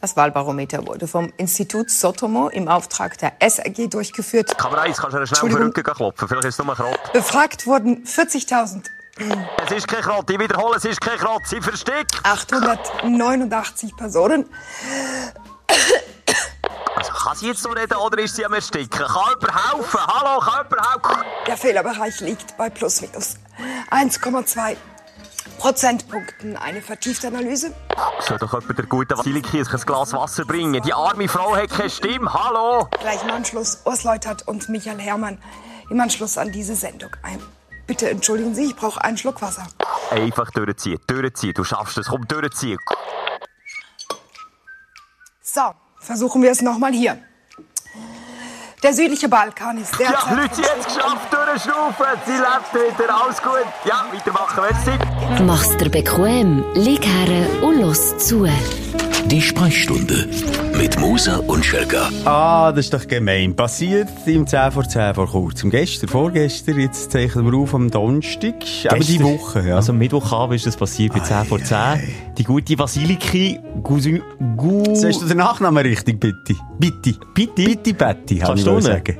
Das Wahlbarometer wurde vom Institut Sotomo im Auftrag der SRG durchgeführt. Kamera 1, kannst du schnell auf den Rücken klopfen? Vielleicht ist es nur Krott. Befragt wurden 40.000. Es ist kein Krott, ich wiederhole, es ist kein Krott, sie versteckt. 889 Personen. Also kann sie jetzt noch reden oder ist sie am Ersticken? Kann jemand helfen? Hallo, kann jemand helfen? Der Fehlerbereich liegt bei plus minus 1,2 Prozentpunkten. Eine vertiefte Analyse. Soll doch jemand der gute Vasiliki ein Glas Wasser bringen? Die arme Frau hat keine Stimme. Hallo? Gleich im Anschluss Urs Leutert und Michael Herrmann. Im Anschluss an diese Sendung. Ein Bitte entschuldigen Sie, ich brauche einen Schluck Wasser. Einfach durchziehen, durchziehen. Du schaffst es, komm, durchziehen. So, versuchen wir es nochmal hier. Der südliche Balkan ist Ja, derzeit... Leute, sie hat es geschafft, durchschnaufen. Sie lebt wieder, alles gut. Ja, weitermachen, merci. Mach's dir bequem, lieg her und los zu. Die Sprechstunde mit Musa und Schelga. Ah, das ist doch gemein. Passiert im 10 vor 10 vor kurzem. Gestern, vorgestern, jetzt zeichnen wir auf am Donnerstag. Aber die Gestern. Woche, ja. Also Mittwochabend ist das passiert bei 10 vor 10. Die gute Vasiliki Gusi... Gu... Sagst du den Nachnamen richtig, bitte? Bitte. Bitte? Bitte, Betty, kann Kannst ich sagen.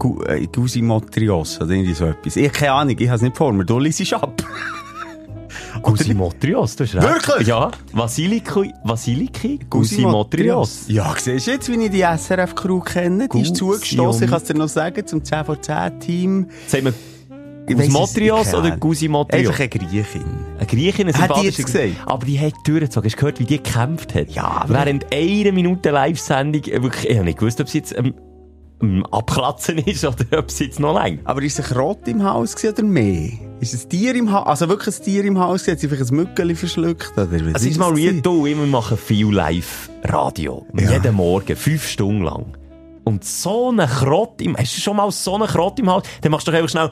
Gu, äh, Gusi Motrios oder irgendwie so etwas. Ich habe keine Ahnung, ich habe es nicht vor mir. Du liest es ab. Gusi Motrios, du hast recht. Wirklich? Ja. Vasiliki... Vasiliki Gusi Motrios. Ja, siehst du jetzt, wie ich die SRF-Crew kenne? Die ist zugestoßen, ich kann es dir noch sagen, zum 10 vor 10 Team. Gusi weiss es Motrios oder Gusi. Motrios? Einfach eine Griechin. Eine Griechin, eine Hat die jetzt gesagt? Aber die hat durchgezogen. Hast du gehört, wie die gekämpft hat? Ja, Während einer Minute Live-Sendung, äh, wirklich, ich habe nicht gewusst, ob sie jetzt ähm, abklatzen ist oder ob sie jetzt noch lang. Aber ist es ein Rot im Haus oder mehr? Ist es ein Tier im Haus? Also wirklich ein Tier im Haus? Hat sie vielleicht ein Mückeli verschluckt? Oder Also, ist mal real, du, wir machen viel Live-Radio. Jeden Morgen, fünf Stunden lang. Und so einen Krott im, hast du schon mal so einen Krott im Hals? Dann machst du doch einfach schnell,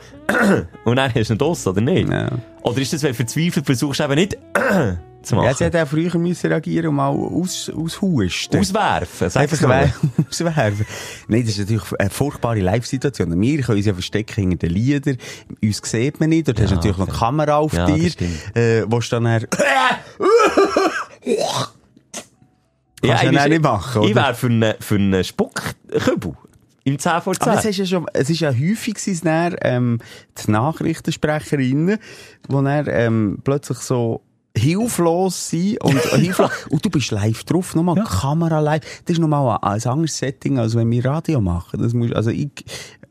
und dann hast du ihn aus, oder nicht? Ja. Oder ist das, wenn du verzweifelt versuchst, eben nicht, zu machen? Ja, sie hätte auch früher müssen reagieren und mal aus, aushusten. Auswerfen, sag's Einfach mal. we- auswerfen. Nein, das ist natürlich eine furchtbare Live-Situation. Wir können uns ja verstecken hinter den Liedern. Uns sieht man nicht. Dort hast du natürlich noch eine Kamera auf Ja, dir. Äh, wo du dann ich ja bin- nicht machen, Ich oder? wäre für einen, für einen Spuckkübel. Im 10 vor 10. Aber es ist ja schon, es ist ja häufig gewesen, ähm, die Nachrichtensprecherinnen, wo dann, ähm, plötzlich so hilflos sind und, hilflos, und du bist live drauf, nochmal Kamera live. Das ist nochmal ein, ein anderes Setting, als wenn wir Radio machen. Das muss, also ich,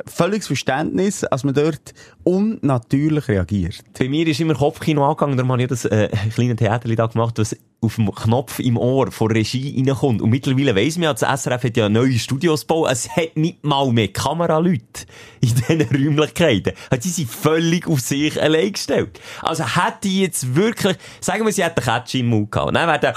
völliges Verständnis, als man dort unnatürlich reagiert. Bei mir ist immer Kopfkino angegangen, darum habe ich das äh, kleine Theater da gemacht, was auf dem Knopf im Ohr von Regie reinkommt. Und mittlerweile weiss man ja, das SRF hat ja neue Studios gebaut, es hat nicht mal mehr Kameraleute in diesen Räumlichkeiten. Also Die sind völlig auf sich allein gestellt. Also hätte ich jetzt wirklich, sagen wir, sie hätte einen Catch im Mund gehabt. Dann wäre der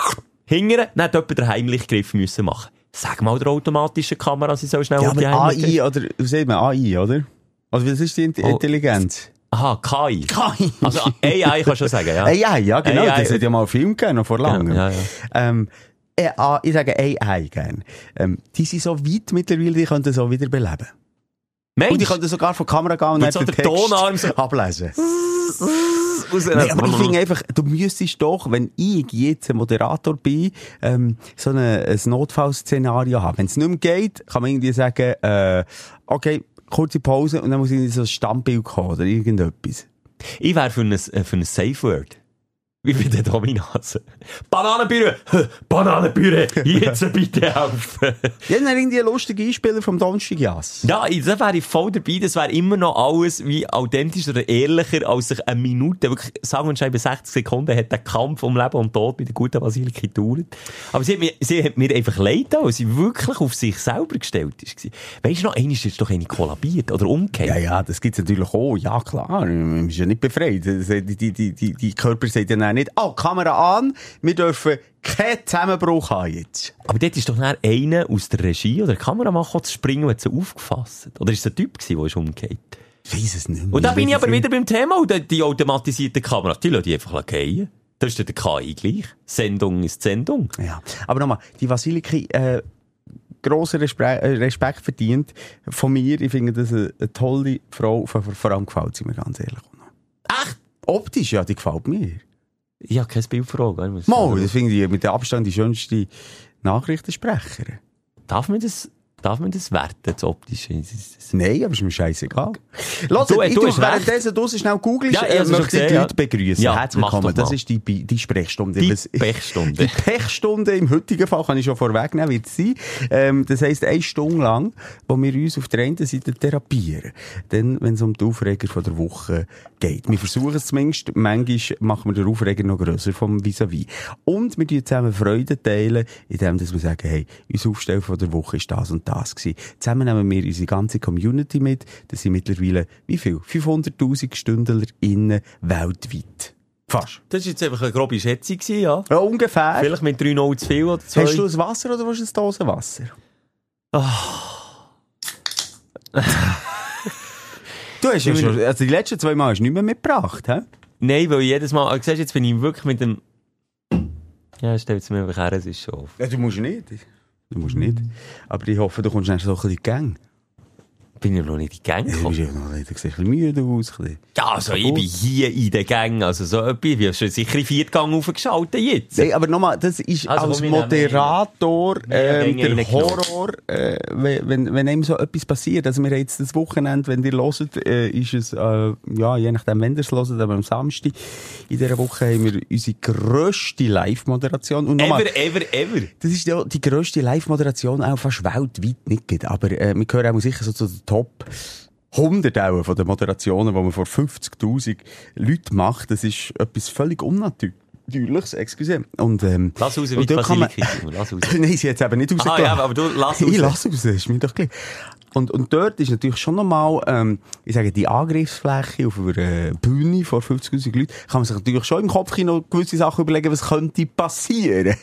hingern, dann hätte jemand den Heimlichgriff müssen machen. Sag mal der automatischen Kamera, sie soll schnell Ja, die AI, oder, wie sagt man, AI, oder? Also, was ist die Oh. Intelligenz? Aha, KI. KI. Also AI kannst du schon sagen, ja. AI, ja, genau. AI. Das hat ja mal einen Film gegeben, noch vor langem. Ja, ja, Ähm, ich sage AI gern. Ähm, die sind so weit mittlerweile, die können das so wieder beleben. Mensch, Und die können sogar von der Kamera gehen und dann so den Text Tonarm so- ablesen. Nein, aber ich finde einfach, du müsstest doch, wenn ich jetzt ein Moderator bin, ähm, so eine, ein Notfallszenario haben. Wenn es nicht mehr geht, kann man irgendwie sagen, äh, okay, kurze Pause und dann muss irgendwie so ein Standbild kommen oder irgendetwas. Ich wäre für ein, äh, für ein Safe Word. Wie bei der Dominase. Bananenpüree! Bananenpüree! Jetzt bitte helfen! Ja, dann irgendwie ein lustiger Einspieler vom Donnerstag, Jas. Ja, ich- da wäre ich voll dabei. Das wäre immer noch alles wie authentischer oder ehrlicher, als sich eine Minute, wirklich, sagen wir schreiben 60 Sekunden, hat der Kampf um Leben und Tod bei der guten Basilika gedauert. Aber sie hat mir, sie hat mir einfach leid weil sie wirklich auf sich selber gestellt ist. Weißt du noch, einmal ist doch eine kollabiert oder umgekehrt. Ja, ja, das gibt's natürlich auch. Ja, klar. Man ist ja nicht befreit. Die, die, die, die, die Körper sagen ja dann nicht, oh, Kamera an, wir dürfen keinen Zusammenbruch haben jetzt. Aber dort ist doch dann einer aus der Regie oder der Kameramann zu springen und hat sie aufgefasst. Oder ist es ein Typ gewesen, der ist umgekehrt? Ich weiss es nicht mehr. Und da bin ich aber wieder beim Thema, die- automatisierten Kameras, die lassen die einfach gehen. Das ist der KI gleich. Sendung ist Sendung. Ja. Aber nochmal, die Vasiliki, äh, grosser äh, Respekt verdient von mir. Ich finde das eine, eine tolle Frau. Vor allem gefällt sie mir ganz ehrlich. Echt? Optisch, ja, die gefällt mir. Ich habe kein Bild vor Augen. ich muss Mal, das finde ich mit dem Abstand die schönste Nachrichtensprecher. Darf man das, darf man das werten, das optische? Nein, aber ist mir scheißegal. Lass, Du, äh, ich du währenddessen du schnell googelst, Ja, ich äh, möchte die. Leute begrüßen. Ja, Herzlich willkommen. Das ist die, die, Sprechstunde. Die Pechstunde. Die Pechstunde im heutigen Fall kann ich schon vorwegnehmen, wird es sein. Ähm, das heisst, eine Stunde lang, wo wir uns auf der einen Seite therapieren. Dann, wenn es um die Aufreger von der Woche geht. Wir versuchen es zumindest. Manchmal machen wir den Aufreger noch grösser vom Vis-à-vis. Und wir teilen zusammen Freude teilen, indem wir sagen, hey, unser Aufstell von der Woche ist das und das gewesen. Zusammen nehmen wir unsere ganze Community mit. Das sind mittlerweile, wie viel? 500.000 StündlerInnen weltweit. Fast. Das war jetzt einfach eine grobe Schätzung, ja. Ja, ungefähr. Vielleicht mit 3 0 zu viel oder 2. Hast du ein Wasser oder willst du ein Dosenwasser? du hast ja schon, also die letzten zwei Mal hast du nicht mehr mitgebracht, hä? Nein, weil jedes Mal, siehst du, jetzt bin ich wirklich mit dem... Ja, stellt es mir einfach her, es ist schon auf. Ja, du musst nicht. Du musst nicht. Aber ich hoffe, du kommst dann so ein bisschen in die Gang. Bin ich noch nicht in die Gang gekommen? bist ja noch nicht, du siehst ein bisschen müde aus. Ein bisschen. Ja, also ich bin hier in der Gang, also so etwas, wie hast du sicher in Viertgang aufgeschaltet jetzt? Nein, aber nochmal, das ist Also, als wir Moderator Wir ähm, haben der. Horror, äh, wenn, wenn, einem so etwas passiert. Also wir haben jetzt das Wochenende, wenn ihr hört, äh, ist es, äh, ja, je nachdem, wenn ihr es hört, aber am Samstag in dieser Woche haben wir unsere grösste Live-Moderation. Und nochmal, Ever, ever, ever. das ist ja die grösste Live-Moderation auch fast weltweit nicht. Aber äh, wir gehören auch sicher so zu Top 100 auch von den Moderationen, die man vor 50'000 Leuten macht. Das ist etwas völlig unnatürliches, excuse. Und, ähm, Lass raus, wie kann man-. Lass raus. Nein, sie hat eben nicht Ah rausgelassen. ja, aber du lass raus. Ich lass raus, ist mir doch gleich. Und, und dort ist natürlich schon nochmal, ähm, ich sage, die Angriffsfläche auf einer Bühne vor 50.000 Leuten, kann man sich natürlich schon im Kopf noch gewisse Sachen überlegen, was könnte passieren.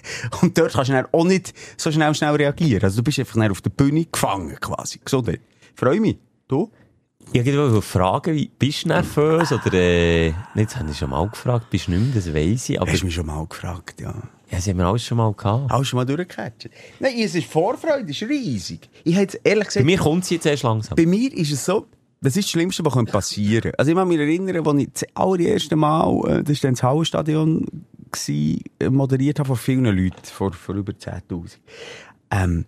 Und dort kannst du dann auch nicht so schnell, schnell reagieren. Also du bist einfach auf der Bühne gefangen, quasi. Gesundheit. Freue mich. Du? Ich wollte fragen, wie- bist du nervös oder, äh, jetzt habe ich schon mal gefragt, bist du nicht mehr, das weiss ich, aber, Hast du mich schon mal gefragt, ja. ja, sie haben wir alles schon mal gehabt. Du schon mal durchgecatcht? Nein, es ist Vorfreude, es ist riesig. Ich hätte ehrlich Bei gesagt, mir kommt sie jetzt erst langsam. Bei mir ist es so, das ist das Schlimmste, was passieren könnte. Also ich kann mich erinnern, als ich das allererste Mal, äh, das war dann das Hallenstadion, äh, moderiert habe vor vielen Leuten, vor, vor über 10'000. Ähm,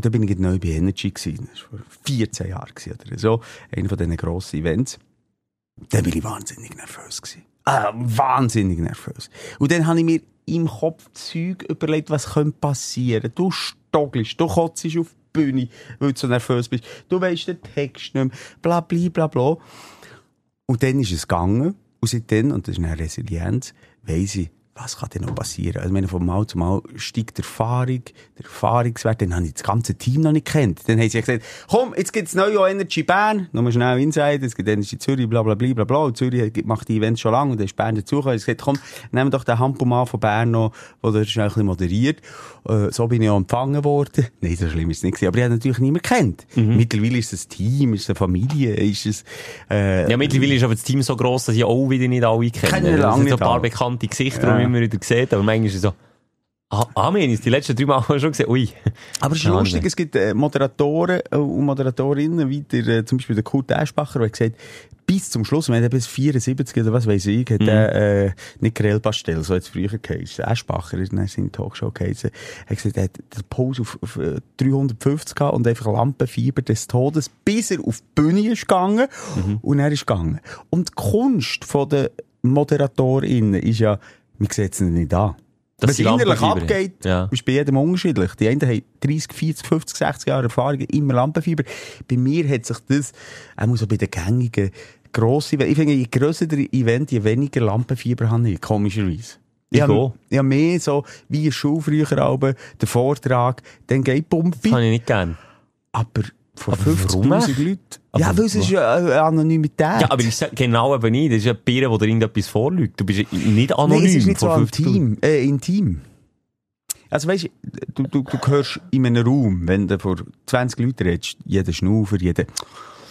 und dann bin ich neu bei Energy gewesen. Das war vor 14 Jahren oder so. Einer von diesen grossen Events. Dann bin ich wahnsinnig nervös gewesen. Ah, wahnsinnig nervös. Und dann habe ich mir im Kopf Zeug überlegt, was könnte passieren. Du stoggelst, du kotzt auf die Bühne, weil du so nervös bist. Du weisst den Text nicht mehr, bla, bla, bla, bla. Und dann ist es gegangen. Und seitdem, und das ist eine Resilienz, weiss ich, was kann denn noch passieren? Also, ich meine, von Mal zu Mal steigt die Erfahrung, der Erfahrungswert, dann habe ich das ganze Team noch nicht kennt. Dann haben sie gesagt, komm, jetzt gibt's neu auch Energy Bern, nochmal schnell Inside, es gibt Energy Zürich, bla, bla, bla, bla, bla. Und Zürich macht die Events schon lange und dann ist Bern dazugekommen. Ich gesagt, komm, nehmen doch den Hampomann von Bern noch, der dort schnell ein bisschen moderiert. Äh, so bin ich auch empfangen worden. Nein, so schlimm ist es nicht gewesen. Aber ich habe natürlich niemand kennt. Mittlerweile ist es ein Team, ist es eine Familie, ist es, äh, Ja, mittlerweile ist aber das Team so gross, dass ich auch wieder nicht alle kenne. Kennen Es lange sind so ein paar bekannte Gesichter, Ja. Immer wieder sieht, aber manchmal ist es so, ah, ah, wir haben uns die letzten drei Mal schon gesehen, ui. Aber es ist Ja, lustig, Wahnsinn. es gibt äh, Moderatoren äh, und Moderatorinnen, wie der, äh, zum Beispiel der Kurt Eschbacher, der hat gesagt, bis zum Schluss, wenn er bis 74 oder was weiß ich, hat er, äh, nicht Grell Pastel, so es früher geheißen. Eschbacher ist in seiner Talkshow geheißen. Er hat gesagt, er hat den Puls auf, auf äh, 350 gehabt und einfach Lampenfieber des Todes, bis er auf die Bühne ist gegangen und er ist gegangen. Und die Kunst von der Moderatorinnen ist ja, man sieht es nicht an. Was innerlich abgeht, Ja. ist bei jedem unterschiedlich. Die einen haben 30, 40, 50, 60 Jahre Erfahrung, immer Lampenfieber. Bei mir hat sich das, auch so bei den gängigen, grossen, ich finde, je grösser der Event, je weniger Lampenfieber habe ich, komischerweise. Ich habe ich habe mehr so, wie ein Schul früher der Vortrag, dann geht Das Pumpi. kann ich nicht gerne. Aber warum 50'000 echt? Leuten. Aber ja, weil es ist ja eine Anonymität. Ja, aber ich sag genau eben nicht. Das ist ein Bier, wo dir irgendetwas vorlügt. Du bist nicht anonym. Nein, es ist nicht so vor 50'000. intim. Äh, intim. Also weißt du, du, du hörst in einem Raum, wenn du vor 20 Leuten redest, jeder Schnaufer, jeder...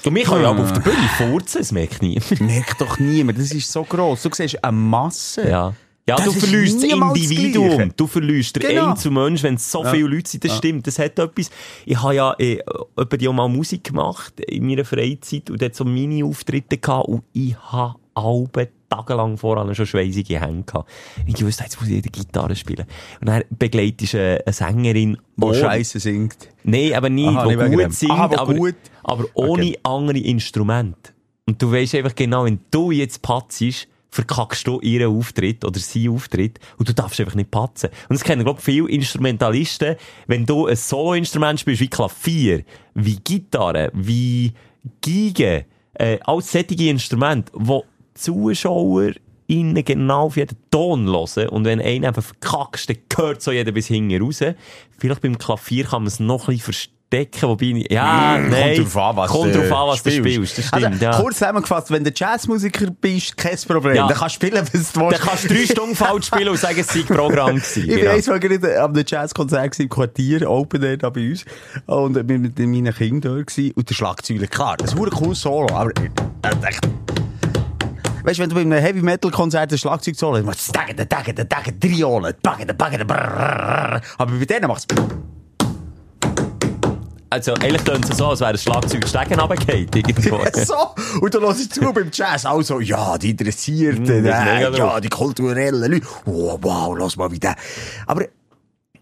Du, mich kann ja Ah. aber auf der Bühne furzen, das merkt niemand. Merkt doch niemand, das ist so gross. Du siehst eine Masse. Ja. Ja, Das du verlierst das das Individuum. Gleiche. Du verlierst den Genau. Einzelmensch, wenn so viele Leute sind. Das stimmt, das hat etwas. Ich habe ja äh, die auch mal Musik gemacht in meiner Freizeit und dort so Mini-Auftritte gehabt und ich habe alle tagelang voran schon schweissige Hände gehabt. Ich wusste, jetzt muss ich die Gitarre spielen. Und dann begleitest du eine, eine Sängerin, Wo ohne- Scheiße singt. Nein, aber nicht, Aha, die nicht gut singt, Aha, aber, gut. aber ohne Okay. andere Instrumente. Und du weißt einfach genau, wenn du jetzt patzest, verkackst du ihren Auftritt oder seinen Auftritt und du darfst einfach nicht patzen. Und das kennen, glaube ich, viele Instrumentalisten. Wenn du ein Solo-Instrument spielst, wie Klavier, wie Gitarre, wie Geige, äh, alles solche Instrumente, wo Zuschauer innen genau auf jeden Ton hören. Und wenn einer einfach verkackst, dann gehört so jeder bis hinten raus. Vielleicht beim Klavier kann man es noch ein bisschen verstecken, wobei, ich- ja, nein. Mm, Kommt drauf an, was, Kommt du drauf an, was du spielst. Das stimmt, also, ja. Kurz zusammengefasst, wenn du Jazzmusiker bist, kein Problem. Ja. Dann kannst du spielen, was du Dann willst. kannst du drei Stunden falsch spielen und sagen, es sei Programm gewesen. Ich bin Genau. Mal gerade am Jazzkonzert im Quartier, Open Air da bei uns. Und ich bin mit meinen Kindern dort gewesen. Und der Schlagzeuger, klar, das ist ein cooles Solo, aber, äh, echt. Weißt du, wenn du bei einem Heavy Metal Konzert ein Schlagzeug solo hast, machst du Taggen, Taggen, Taggen, Triolen, Baggen, brrrr. Aber bei denen machst du Also, eigentlich klingt es so, als wäre das Schlagzeug Stegen runtergefallen, irgendwo. so. Und dann hörst du zu beim Jazz, also, ja, die Interessierten, Mm, äh, ja, die kulturellen Leute. Oh, wow, lass mal wieder. Aber,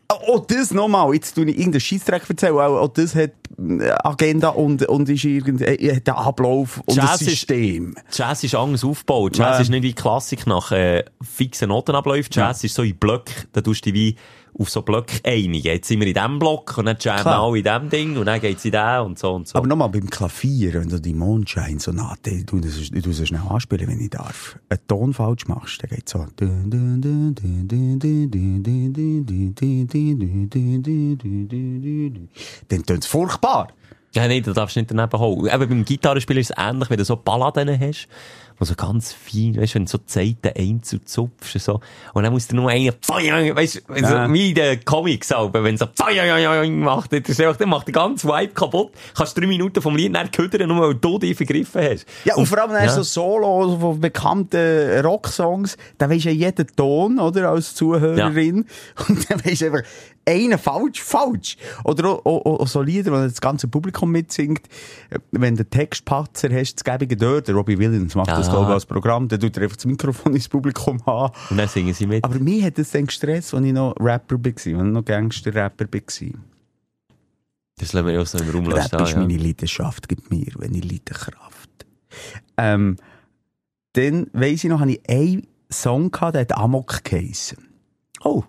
auch das nochmal, jetzt tue ich irgendeinen Scheissdreck erzählen, auch, auch das hat äh, Agenda und, und ist irgend, äh, hat einen Ablauf und Jazz ein ist- System. Jazz ist anders aufgebaut. Jazz Ja. ist nicht wie Klassik nach äh, fixen Notenabläufen. Jazz ist so in Blöcken. Da tust du wie auf so Blöcke einigen. Jetzt sind wir in diesem Block und dann jammen Klar. alle in diesem Ding und dann geht's in den und so und so. Aber nochmal beim Klavier, wenn du die Mondschein-Sonate, das, ich tu das schnell anspielen, wenn ich darf, einen Ton falsch machst, dann geht's so. Dann tönt's furchtbar. Ja, nein, da darfst du nicht daneben holen. Eben beim Gitarrespielen ist es ähnlich, wenn du so Balladen hast, wo so ganz fein, weißt du, wenn du so die Seiten einzeln zupfst, so. Und dann musst du nur einen, weißt du, Ja. so, wie in den Comics auch, wenn so, macht, das ist einfach, dann macht der ganze Vibe kaputt. Kannst drei Minuten vom Lied nicht ködern, nur weil du dich vergriffen hast. Ja, und, vor allem dann ja. so Solo von bekannten Rocksongs, da weisst du ja jeden Ton, oder, als Zuhörerin. Und dann weisst du einfach, einen falsch, falsch. Oder auch, auch, auch so Lieder, wo das ganze Publikum mitsingt. Wenn du Textpatzer hast, das Gäbige dort, der Robbie Williams macht das, Ja. glaube ich, als Programm, dann tut er einfach das Mikrofon ins Publikum haben. Und dann singen sie mit. Aber mir hat das dann gestresst, als ich noch Rapper war, als ich noch Gangster-Rapper war. Das lassen wir ja auch so im Raum Rap stehen, ist ja. meine Leidenschaft, gibt mir, wenn ich leide Kraft. Ähm, dann weiss ich noch, habe ich einen Song gehabt, der hat Amok geheissen. Oh.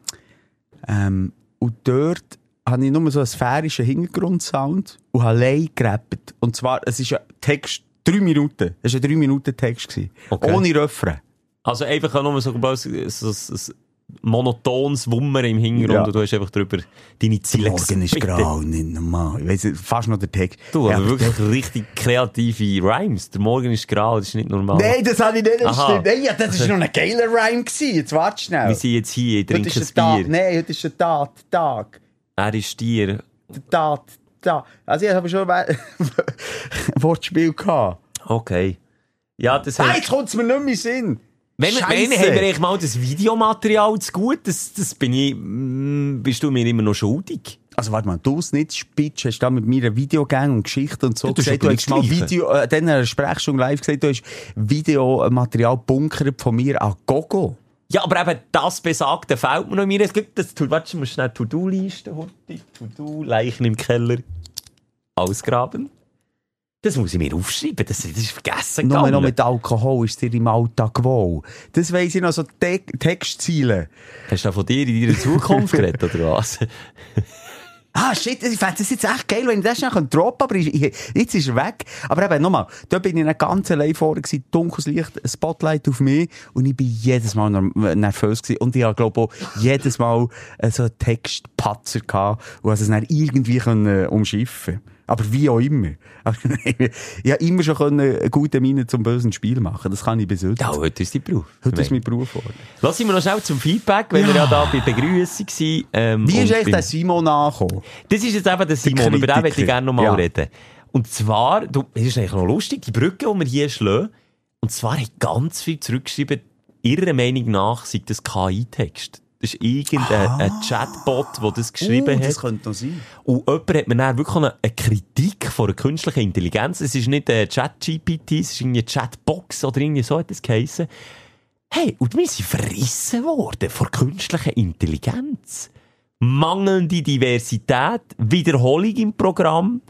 Ähm, und dort habe ich nur so einen sphärischen Hintergrundsound und habe allein gerappt. Und zwar, es ist ein Text, drei Minuten. Es war ein drei Minuten Text. gewesen. Okay. Ohne Refrain. Also einfach nur so, so, so, so, monotones Wummer im Hintergrund Ja. und du hast einfach drüber deine Ziele Morgen ist grau, nicht normal. Ich weiss, fast noch der Text. Du, Ja, aber aber wirklich richtig kreative Rhymes. Der Morgen ist grau, das ist nicht normal. Nein, das habe ich nicht, das Aha. stimmt. Nein, ja, das war noch ein geiler Rhyme. Gewesen. Jetzt warte schnell. Wir sind jetzt hier, ich Heute trinke ist ein Tag. Bier. Nein, heute ist ein Tat, Tag. Er ist Tier. Der Tat, Tag. Also ich habe schon ein Wortspiel gehabt. Okay. Ja, das Nein, heißt, jetzt kommt es mir nicht mehr in den Sinn. Wenn, wenn haben wir eigentlich mal das Videomaterial zu gut, das, das bin ich, mm, bist du mir immer noch schuldig. Also warte mal, du nicht spitzt, hast da mit mir eine Videogang und Geschichte und so Ja, ist gesagt, du hast mal. Video, äh, dann in einer Sprechstunde live gesagt, du hast Videomaterial bunkert von mir an Gogo. Ja, aber eben das Besagte fehlt mir noch mir. Es gibt das, warte, ich muss schnell To-Do-Liste, To-Do, Leichen im Keller, ausgraben. Das muss ich mir aufschreiben, das, das ist vergessen Nur gegangen. noch mit Alkohol ist dir im Alltag wohl. Das weiss ich noch, so Te Textziele. Hast du von dir in deiner Zukunft geredet, oder was? Ah, shit, ich fände das jetzt echt geil, wenn ich das schnell droppen aber ich, ich, jetzt ist er weg. Aber eben, nochmal, da bin ich nicht ganz allein vorne gewesen, dunkles Licht, ein Spotlight auf mich und ich bin jedes Mal nervös gewesen. Und ich habe, glaube auch jedes Mal äh, so einen Textpatzer gehabt und also es dann irgendwie können, äh, umschiffen aber wie auch immer. ich habe immer schon können, eine gute Miene zum bösen Spiel machen. Das kann ich bis heute. Ja, heute ist dein Beruf. Heute ist mein Beruf geworden. Lass noch schnell zum Feedback, wenn wir ja da bei Begrüßung waren. Ähm, Wie ist eigentlich der Simon angekommen? Das ist jetzt eben der Simon, über den Kritiker. möchte ich gerne noch mal Ja. reden. Und zwar, du, es ist eigentlich noch lustig, die Brücke, die wir hier schlagen, und zwar hat ganz viel zurückgeschrieben, ihrer Meinung nach sei das KI-Text. Das ist irgendein ein Chatbot, der das geschrieben Ah. Uh, hat. das könnte noch sein. Und jemand hat mir dann wirklich eine, eine Kritik von einer künstlichen Intelligenz. Es ist nicht ein Chat-GPT, es ist irgendwie eine Chatbox oder irgendwie so hat es geheissen. Hey, und wir sind verrissen worden von künstlicher Intelligenz. Mangelnde Diversität, Wiederholung im Programm,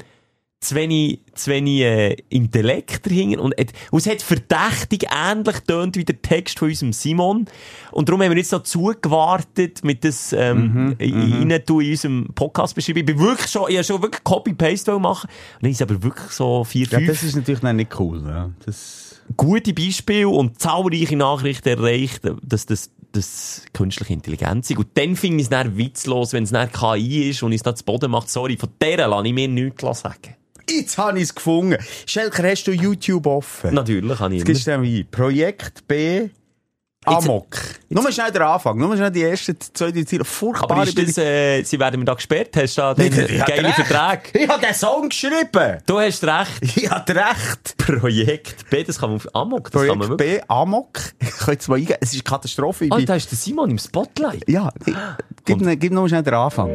zu wenig, zu wenig äh, Intellekt dahinter. Und, et- und es hat verdächtig ähnlich tönt wie der Text von unserem Simon. Und darum haben wir jetzt noch zugewartet mit das ähm, mhm, rein tun in unserem Podcast beschreiben. Ich bin wirklich schon, ich habe schon wirklich Copy-Paste machen. Und dann ist aber wirklich so vier, Ja, fünf das ist natürlich noch nicht cool. Ja. Das gute Beispiele und zahlreiche Nachrichten erreicht, dass das, das künstliche Intelligenz ist. Und dann finde ich es dann witzlos, wenn es dann KI ist und es da zu Boden macht. Sorry, von der lasse ich mir nichts sagen. Jetzt habe ich es gefunden. Schelker, hast du YouTube offen? Natürlich habe ich Jetzt gibst du wie Projekt B Amok. Nur mal schnell den Anfang. Nur schnell die ersten zwei, drei Ziele. Aber Furchtbare ist das, äh, sie werden mir da gesperrt? Hast du da den Ich geilen. Vertrag? Ich habe den Song geschrieben. Du hast recht. Ich habe recht. Projekt B, das kann man auf Amok, das Projekt. B Amok. Ich kann jetzt mal eingeben. Es ist eine Katastrophe. Ich Oh, da ist der Simon im Spotlight. Ja, ich, gib, ne- gib noch schnell den Anfang.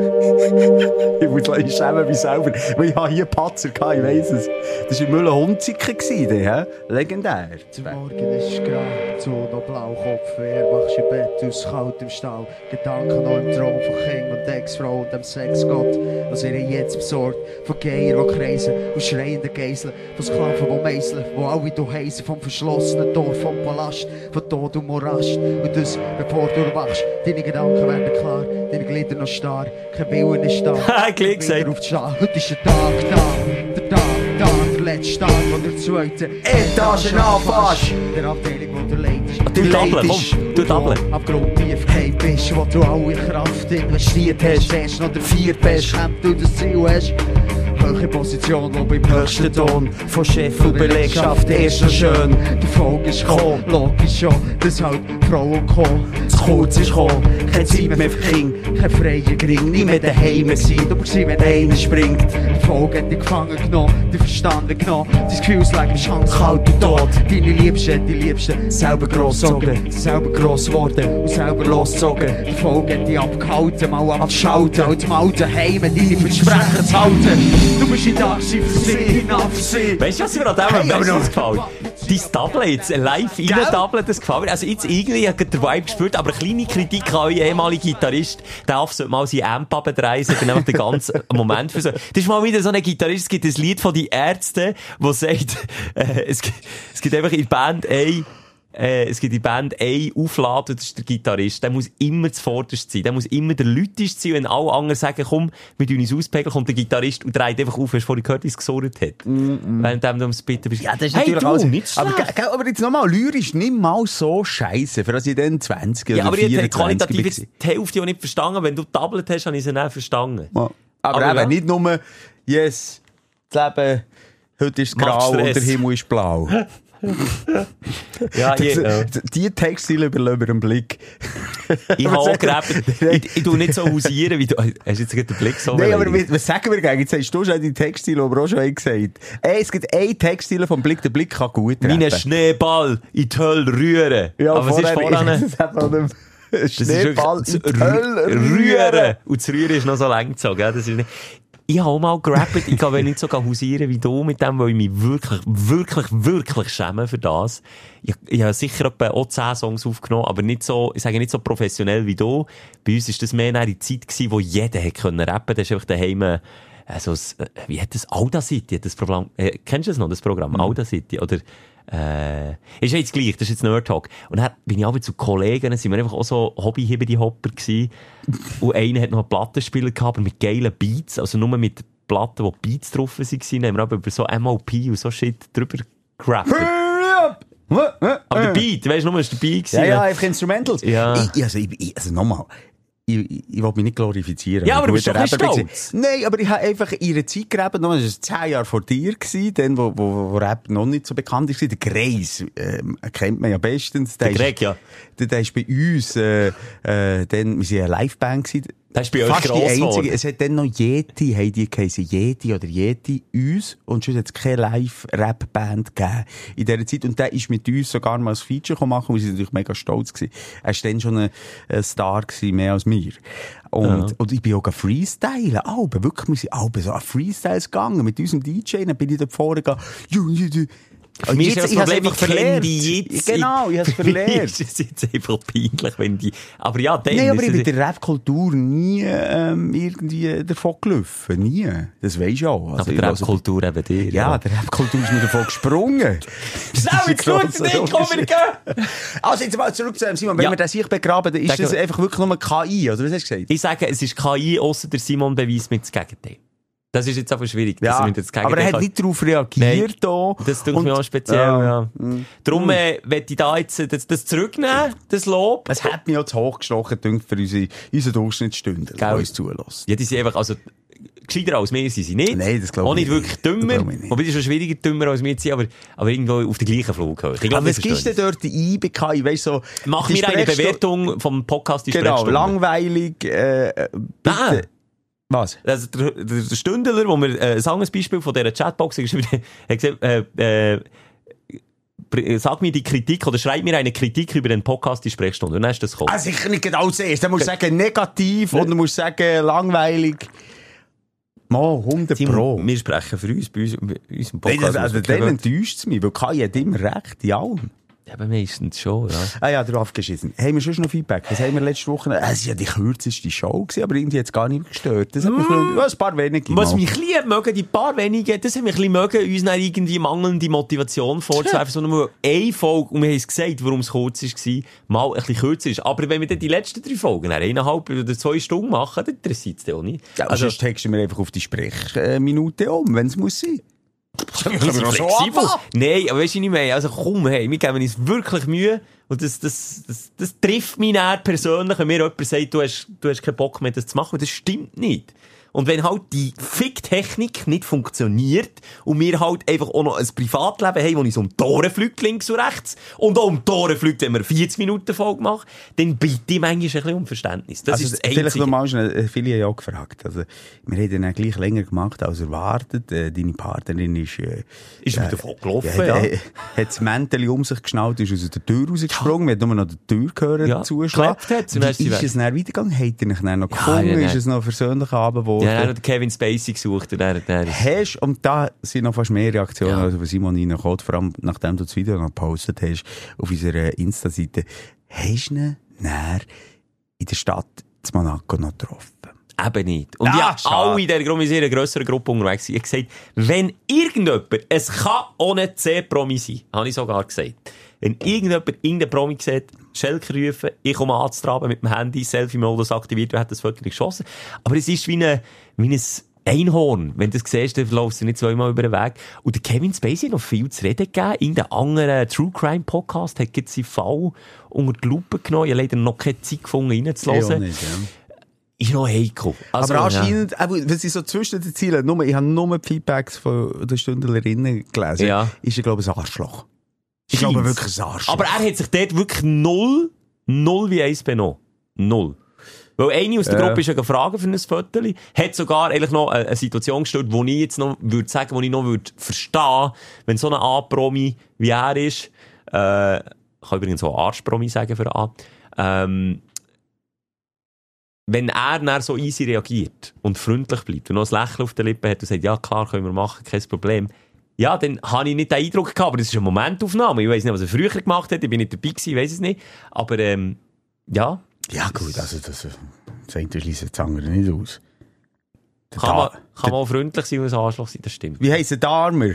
ich muss leider schämen mich selber, weil ich habe hier Patzer gehabt, ich weiss es. Das war in Müller-Hunziker, gewesen, hä? Legendär. Der Morgen ist grau, zu noch Blaukopf, wer machst im Bett aus kaltem Stall? Gedanken noch im Traum von King und Ex-Frau und dem Sexgott, was ihr jetzt besorgt, von Geier, die kreisen und schreienden Geiseln, von Sklaven, die meißeln, wo alle du heisen, vom verschlossenen Tor, vom Palast, von Tod und Morast. Und das, bevor du erwachst, deine Gedanken werden klar, deine Glieder noch starr, kein Willen ist da. Gleich gesagt. Wieder auf die Schlag. Heute ist der Tag da, der Tag da, der letzte Tag, wo der zweite Etage anfasst. Der Abteilung, wo der leidest. Du doppeln, komm, du doppeln. Ab Grundtief gefallen bist, wo du alle Kraft investiert hast. Erst noch der vierte bist, wenn du das Ziel hast. Höhere Position, wo beim höchsten Ton Von Chef und Belegschaft erst noch schön. Der Folge ist gekommen, logisch dass halt Frauen kommen. Zu kurz ist gekommen, keine Zeit mehr für King. Kein freier Gring, Nie mehr daheim sein, du bist wenn einer springt. Die Folge hat dich gefangen genommen, dich verstanden genommen. Dein Gefühlsleben ist kalt und tot. Deine Liebste hat die Liebste Selber grossgezogen, selber gross geworden und selber losgezogen. Die Folge hat dich abgehalten, mal abzuschalten und mal daheim deine Versprechen zu halten. Du bist in für sie, nach für sie. Weißt du, was mir an dem am besten noch- gefällt? Dein jetzt, live rein Double, das gefällt mir. Also jetzt irgendwie, ich habe den Vibe gespürt, aber kleine Kritik an euren ehemaligen Gitarrist, der darf sollte mal seine Amp abdrehen, sollte einfach den ganzen Moment für so. Das ist mal wieder so ein Gitarrist, es gibt ein Lied von die Ärzte, wo sagt, äh, es, gibt- es gibt einfach in der Band ein äh, es gibt der Band ein Aufladen, das ist der Gitarrist. Der muss immer zuvorderst sein. Der muss immer der Lütest sein. Wenn alle anderen sagen, komm, wir tun uns auspegeln, kommt der Gitarrist und dreht einfach auf, hast du vorhin gehört, wie es gesurrt hat. Während du ums Bitten bist. Ja, das ist hey, natürlich du, alles. nicht aber, aber jetzt nochmal, lyrisch nicht mal so scheiße, für das ich dann 20 Ja, oder aber ich hätte 24 qualitativ war. jetzt die Hälfte auch nicht verstanden. Wenn du doublet hast, habe ich sie nicht verstanden. Ja. Aber, Aber eben ja. nicht nur, yes, das Leben, heute ist grau und der Himmel ist blau. Ja, ich, äh, Die Textile überlassen wir einen Blick. ich habe auch gerappt. Ich, ich tu nicht so hausieren, wie du, hast du jetzt den Blick so Nein, aber was sagen wir gegen? Jetzt hast du schon die Textile, die wir auch schon gesagt Ey, es gibt ein Textile vom Blick, der Blick kann gut Meinen rappen. Schneeball in die Hölle rühren. Ja, aber was ist vorher- man dem Das ist Schneeball in die Hölle rü- rühren. Und das Rühren ist noch so lang gezogen. Das ist nicht... Ich habe auch mal gerappt. Ich kann nicht so hausieren wie du mit dem, weil ich mich wirklich, wirklich, wirklich schäme für das. Ich, ich habe sicher etwa auch 10 Songs aufgenommen, aber nicht so, ich sage nicht so professionell wie du. Bei uns war das mehr eine Zeit gewesen, wo jeder hätte können rappen. Das ist einfach daheim, also, wie hat das Audacity, hat das Programm, äh, kennst du das noch, das Programm? Mhm. Audacity, oder, äh, ist ja jetzt gleich, das ist jetzt Nerd Talk. Und dann bin ich aber zu Kollegen, sind wir einfach auch so hobby die hopper gewesen. Und einer hat noch einen Plattenspieler gehabt, aber mit geilen Beats, also nur mit Platten, wo Beats drauf waren, haben wir aber über so MOP und so Shit drüber gerappt. Aber der Beat, weißt du, nur ist der Beat gewesen. Ja, ja, einfach Instrumentals. Ja. Ich, also, ich, also nochmal. Ich, ich, will mich nicht glorifizieren. Ja, aber du bist doch gewesen. Nein, aber ich habe einfach in einer Zeit gerappen, das war zehn Jahre vor dir, gewesen, dann, wo, wo, wo Rap noch nicht so bekannt war. Der Greis, kennt man ja bestens. Der ist- Greg, ja. Der, der ist bei uns, äh, äh, dann, wir waren eine Liveband gewesen. Der ist bei euch Fast die gross einzige. geworden. Es hat dann noch Yeti, haben die geheißen. Yeti oder Yeti uns. Und schon hat es keine Live-Rap-Band gegeben in dieser Zeit. Und der ist mit uns sogar mal ein Feature machen, und wir sind natürlich mega stolz gewesen. Er war dann schon ein, ein Star gewesen, mehr als wir. Und, und ich bin auch freestylen. Alben, wirklich, wir sind Alben so an Freestyles gegangen mit unserem DJ. Dann bin ich dort vorne gegangen. Ja, ja, ja. Für mich ist jetzt- das ich hab's Problem, ich verliere verlernt. die jetzt. Genau, ich Für mich verlernt. ist es jetzt einfach peinlich, wenn die... Aber ja, dann... Nein, aber ist ich es- bin der Rap-Kultur nie ähm, irgendwie davon gelaufen. Nie. Das weisst du auch. Also, aber ich die höre- Rap-Kultur eben dir. Ja, der Rap-Kultur ist mir davon gesprungen. Schnell, jetzt schaut sie dich, komm, wir gehen! Also jetzt mal zurück zu dem Simon. Wenn Ja. wir das sich begraben, dann ist das einfach wirklich nur KI, oder was hast du gesagt? Ich sage, es ist KI, ausser der Simon beweist mir das Gegenteil. Das ist jetzt aber schwierig, Ja, er aber er hat nicht darauf reagiert. da. Das tut mir auch speziell, Ja. ja. Darum äh, möchte ich da jetzt äh, das, das zurücknehmen, das Lob. Es hat mich auch zu hoch gestochen, für unsere, unsere Durchschnittsstunden, die uns zulassen. Ja, die sind einfach, also, gescheiter als wir sind sie nicht. Nein, das glaub Auch ich nicht wirklich nicht. Das dümmer. ich. Wobei, ist schon schwieriger dümmer als wir sein, aber, aber irgendwo auf der gleichen Flughöhe. Ich glaub, Aber was gibst du dort ein KI? Weißt du, so. Mach mir eine Bewertung vom Podcast die Genau, langweilig, äh, äh, bitte. Ah. Was? Also der, der, der Stündler, wo mir äh, sagen ein Beispiel von dieser Chatbox geschrieben hat, hat gesagt, äh, äh, sag mir die Kritik oder schreib mir eine Kritik über den Podcast die Sprechstunde. Und dann ist das gekommen. Ah, sicher nicht genau zuerst. Dann musst du sagen negativ und dann musst du sagen langweilig. Mal 100 Simon, Pro. Wir sprechen für uns, bei uns, bei unserem Nein, Podcast. das, also dann enttäuscht es mich, weil KI hat immer recht, in allem. Ja, aber meistens schon, ja. Ah ja, drauf geschissen. Haben wir schon noch Feedback? Was haben wir letzte Woche? Es war ja die kürzeste Show, gewesen, aber irgendwie hat es gar nicht gestört. Das hat mich mm. ein paar wenige. Was mich ein bisschen mögen, die paar wenigen, das haben mich ein bisschen mögen, uns dann irgendwie mangelnde Motivation vorzuwerfen, sondern nur eine Folge, und wir haben es gesagt, warum es kurz war, mal ein bisschen kürzer ist. Aber wenn wir dann die letzten drei Folgen, eineinhalb oder zwei Stunden machen, dann interessiert es dich auch nicht. Ja, also, sonst texten wir einfach auf die Sprechminute um, wenn es muss sein. Flexibel. Nein, aber weißt du nicht mehr? Also komm, hey, wir geben uns wirklich Mühe. Und das, das, das, das trifft mich näher persönlich, wenn mir jemand sagt, du hast, du hast keinen Bock mehr, das zu machen. Und das stimmt nicht. Und wenn halt die Ficktechnik nicht funktioniert und wir halt einfach auch noch ein Privatleben haben, wo uns um die Tore fliegt, links und rechts, und auch um die Tore fliegt, wenn wir 40 Minuten Folge machen, dann bitte ich manchmal ein bisschen um Verständnis. Das also, ist das vielleicht Einzige. nochmal schnell, äh, viele haben ja auch gefragt. Also, wir haben dann auch gleich länger gemacht als erwartet. Äh, deine Partnerin ist, äh, Ist wieder davon gelaufen, ja, ja. hat, äh, hat das Mäntel um sich geschnallt, ist aus der Tür rausgesprungen. Wir haben nur noch den Ja, zugeschlagen. geklebt hat's und dann ist ist es dann weitergegangen? Hat er ihn dann noch Ja, gefunden? ja, ist ja. es noch ein versöhnlicher Abend geworden? Ja, dann hat Kevin Spacey gesucht und dann ist Hast, und da sind noch fast mehr Reaktionen, Ja. als von Simon reingekommen, vor allem nachdem du das Video noch gepostet hast, auf unserer Insta-Seite. Hast du ihn näher in der Stadt zu Monaco noch getroffen? Eben nicht. Und Ah, ja, alle in dieser Gruppe, sind in einer grösseren Gruppe unterwegs. Ich habe gesagt, wenn irgendjemand, es kann ohne C-Promi sein, habe ich sogar gesagt. Wenn irgendjemand irgendeinen Promi sieht, Schelker rufen, ich komme anzutraben mit dem Handy, Selfie-Modus aktiviert, und hat das Foto geschossen. Aber es ist wie, eine, wie ein Einhorn. Wenn du das siehst, dann läufst du nicht zweimal über den Weg. Und der Kevin Spacey hat noch viel zu reden gegeben. Irgendein anderer True Crime Podcast hat jetzt seinen Fall unter die Lupe genommen. Ich habe leider noch keine Zeit gefunden, reinzuhören. nicht, ja. Ist noch heikel. Also, Aber anscheinend, ja. was ich so zwischen den Zielen, nur, ich habe nur die Feedbacks von den Stündlerinnen gelesen, Ja. ist er, glaube ich, ein Arschloch. Ich Scheint's. glaube wirklich ein Arschloch. Aber er hat sich dort wirklich null, null wie eins benommen. Null. Weil eine aus der Ja. Gruppe ist ja gefragt für ein Foto, hat sogar eigentlich noch eine, eine Situation gestellt, wo ich jetzt noch würde sagen, wo ich noch würde verstehen, wenn so ein A-Promi wie er ist, äh, ich kann übrigens auch Arschpromi sagen für A, ähm, wenn er dann so easy reagiert und freundlich bleibt und noch ein Lächeln auf den Lippen hat und sagt, ja klar, können wir machen, kein Problem. Ja, dann habe ich nicht den Eindruck gehabt, aber das ist eine Momentaufnahme. Ich weiß nicht, was er früher gemacht hat, ich bin nicht dabei gewesen, ich weiß es nicht. Aber, ähm, ja, ja, gut, also das, das eine schließt das andere nicht aus. Der kann man, kann man auch freundlich sein und ein Arschloch sein, das stimmt. Wie heisst der Darmer?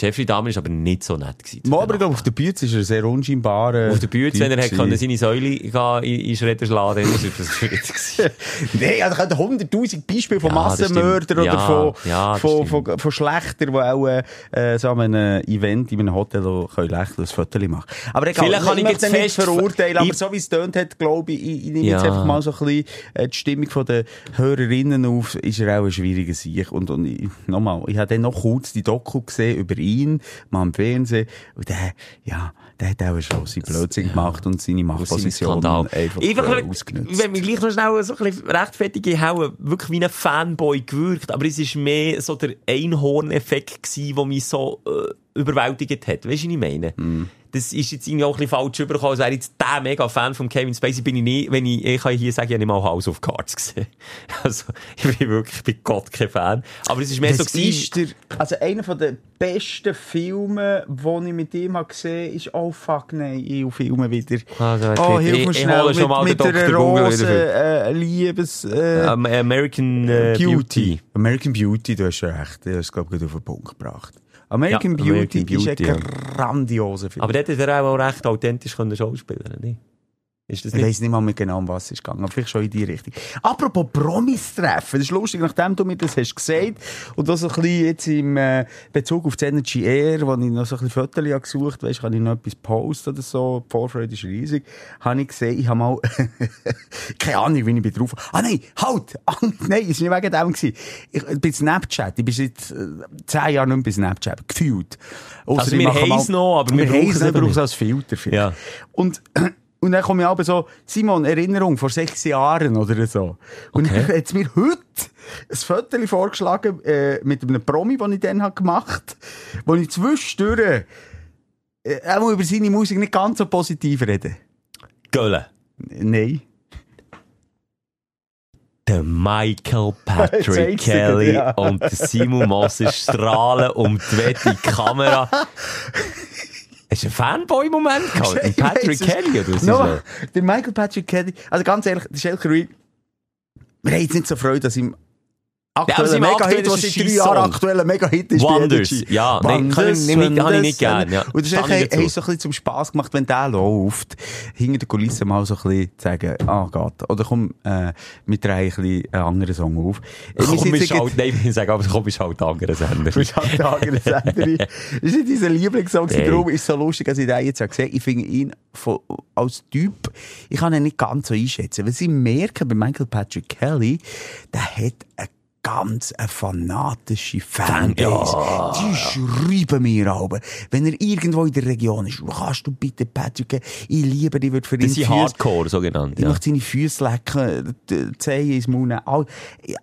Der Jeffrey Dahmer ist aber nicht so nett gewesen. Mo, aber ich glaube, auf der Bühne ist er sehr unscheinbarer. auf der Bühne, wenn er hätte können, seine Säule gehen, in, in Schredder schlagen, dann ist das schwierig. Nein, also ich 100'000 Beispiele von Ja, Massenmördern oder Ja, von, ja, von, stimmt. von, von Schlechtern, die auch äh, so an einem Event in einem Hotel können lächeln und ein Foto machen Aber egal, Vielleicht kann ich möchte jetzt nicht verurteilen, aber ich- so wie es tönt hat, glaube ich, ich, ich nehme jetzt einfach mal so ein bisschen äh, die Stimmung von den Hörerinnen auf, ist er auch ein schwieriger Sieg. Und, und ich, nochmal, ich habe dann noch kurz die Doku gesehen über ihn, mal am Fernsehen, und der, ja, der hat auch schon seinen Blödsinn gemacht und seine Machtposition einfach Einfach, ausgenutzt. wenn wir gleich noch schnell so ein bisschen rechtfertigen, haben wirklich wie ein Fanboy gewirkt, aber es ist mehr so der Einhorn-Effekt gewesen, der mich so äh, überwältigt hat. Weißt du, was ich meine? Mhm. Das ist jetzt irgendwie auch ein bisschen falsch übergekommen, als wäre ich jetzt der mega Fan von Kevin Spacey, bin ich nie, wenn ich, ich kann hier sagen, ich habe nicht mal House of Cards gesehen. Also, ich bin wirklich, ich bin Gott kein Fan. Aber es ist mehr so Das gewesen, ist der, also einer von der besten Filme, die ich mit ihm habe gesehen ist «Oh fuck, nein, ich filme wieder». Also, oh, hilf ich- mir ich schnell, hole schon mit, mal mit den. Google Rose, äh, Liebes... Äh, ähm, American äh, Beauty. American Beauty, du hast recht. Du hast, glaube ich, auf den Punkt gebracht. American, Ja, Beauty, American Beauty, ist ein grandioser Film. Aber dort hat er auch recht authentisch können schauspielen, nicht? Ist das ich weiss nicht mal mehr genau, um was es ist gegangen, aber vielleicht schon in die Richtung. Apropos Promis treffen, das ist lustig, nachdem du mir das hast gesagt und das so ein bisschen jetzt im äh, Bezug auf die Energy Air, wo ich noch so ein bisschen Fotos gesucht habe, kann ich noch etwas posten oder so, die Vorfreude ist riesig, habe ich gesehen, ich habe mal, keine Ahnung, wie ich bin drauf, ah nein, halt, ah, nein, es war nicht wegen dem gewesen. Ich bin Snapchat, ich bin seit äh, zehn Jahren nicht mehr bei Snapchat, gefühlt. Ausser Also wir haben es noch, aber wir wir brauchen es als Filter. Ja. Und, und dann komme ich aber so, Simon, Erinnerung vor sechs Jahren oder so. Und Okay. dann hat mir heute ein Foto vorgeschlagen, äh, mit einem Promi, den ich dann habe gemacht wo ich zwischendurch, äh, auch über seine Musik nicht ganz so positiv reden. Gölle. Nein. Der Michael Patrick Kelly ja. und der Simon Moser strahlen um die wette Kamera. Hast du einen Fanboy-Moment gehabt? Patrick. Kelly oder ist No, das? der Michael Patrick Kelly, also ganz ehrlich, der Schelker Reed, wir haben jetzt nicht so Freude, dass ihm sein Mega-Hit, was seit drei. Jahren aktueller Mega-Hit ist. Wonders. Ja, nein, kann ich nicht mit- habe ich nicht gern, ja. Und das ist dazu. hey, so ein bisschen zum Spass gemacht, wenn der läuft, hinter der Kulisse mal so ein bisschen zu sagen, ah Gott, oder komm, äh, wir drehen ein bisschen einen anderen Song auf. Äh, wir Komm, halt, nein, ich sage aber, komm, ist halt ein anderer Sender. Du bist halt der andere Senderin. Das ist dieser Lieblingssong. Nein. Darum ist es so lustig, dass ich den jetzt gesehen. Ich finde ihn von, als Typ, ich kann ihn nicht ganz so einschätzen. Weil sie merken, bei Michael Patrick Kelly, der hat eine ganz eine fanatische Fanbase. Die schreiben mir aber, wenn er irgendwo in der Region ist, kannst du bitte Patrick, ich liebe dich, wird für ihn Das sind Hardcore, so genannt. ich Ja. möchte seine Füße lecken, die Zehen ins Mund. All,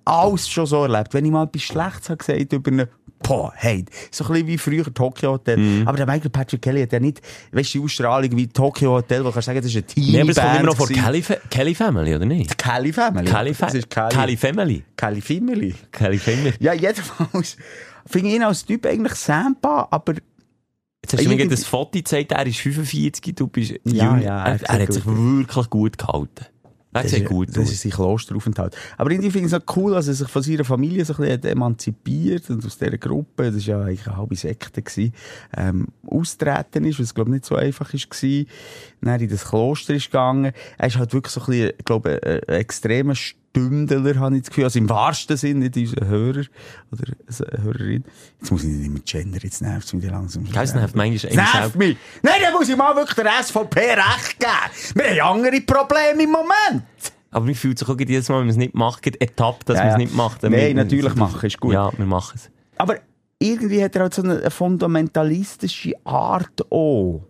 alles schon so erlebt. Wenn ich mal etwas Schlechtes habe gesagt über einen, boah, hey, so ein bisschen wie früher Tokyo Hotel. Mhm. Aber der Michael Patrick Kelly hat ja nicht, weißt du, die Ausstrahlung wie Tokyo Hotel, wo du kannst sagen, das ist ein Team. Nee, aber es kommt immer noch vor Kelly, Kelly Family, oder nicht? Kelly Family. Kelly, Fa Kelly. Kelly Family. Kelly Family. Kelly Family. Ja, jedenfalls finde ich ihn als Typ eigentlich Sampa, aber Jetzt hast du mir gerade das Foto gezeigt, er ist 45, du bist Ja, jung. ja, er, er er hat sich wirklich gut gehalten. Das sieht ist- gut Das ist sein Klosteraufenthalt. Aber irgendwie finde ich es auch cool, dass er sich von seiner Familie so ein bisschen hat emanzipiert und aus dieser Gruppe, das war ja eigentlich eine halbe Sekte, gewesen, ähm, austreten ist, was, glaube ich, nicht so einfach war. Dann in das Kloster ist gegangen. Er ist halt wirklich so ein bisschen, glaube ich, ein, ein extremer Stündler, habe ich das Gefühl. Also im wahrsten Sinn, nicht unser Hörer oder eine Hörerin. Jetzt muss ich nicht mehr gender, jetzt nervt es mich langsam. Es nervt manchmal Es nervt mich! Nein, dann muss ich mal wirklich der SVP recht geben. Wir haben andere Probleme im Moment. Aber mir fühlt sich auch jedes Mal, wenn man es nicht macht, ertappt, dass Ja, man es ja. nicht macht. Nein, Wir- natürlich machen, ist gut. Ja, wir machen es. Aber irgendwie hat er halt so eine fundamentalistische Art auch.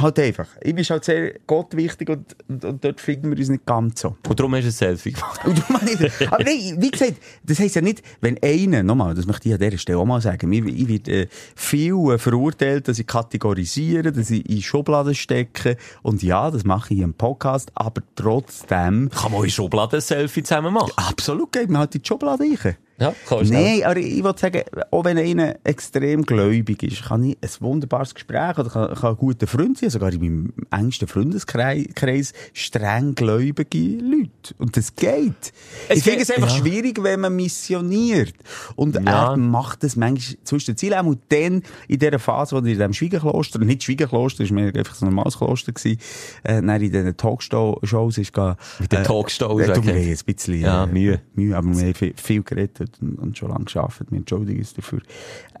Halt einfach. Ihm ist halt sehr Gott wichtig und, und, und dort finden wir uns nicht ganz so. Und darum hast du ein Selfie gemacht. Aber nein, wie gesagt, das heisst ja nicht, wenn einer, nochmal, das möchte ich an dieser Stelle auch mal sagen, ich, ich werde äh, viel äh, verurteilt, dass ich kategorisiere, dass ich in Schubladen stecke. Und ja, das mache ich im Podcast, aber trotzdem, Kann man in Schubladen ein Selfie zusammen machen? absolut geht man halt in die Schublade rein. Ja, kannst du. Nein, aber ich wollte sagen, auch wenn einer extrem gläubig ist, kann ich ein wunderbares Gespräch oder kann, kann ein guter Freund sein, sogar in meinem engsten Freundeskreis streng gläubige Leute. Und das geht. Es ich finde es einfach ja. schwierig, wenn man missioniert. Und Ja. er macht das manchmal zwischen den Zielen. Und dann, in dieser Phase, wo er in diesem Schwiegerkloster, nicht Schwiegerkloster, es war einfach so ein normales Kloster gewesen, äh, dann in diesen Talkshows ist gegangen. Mit den Talkshows, Äh, du, okay. wir haben ein bisschen, Ja, äh, Mühe. Mühe, aber wir haben viel, viel geredet und, und schon lange gearbeitet. Wir entschuldigen uns dafür.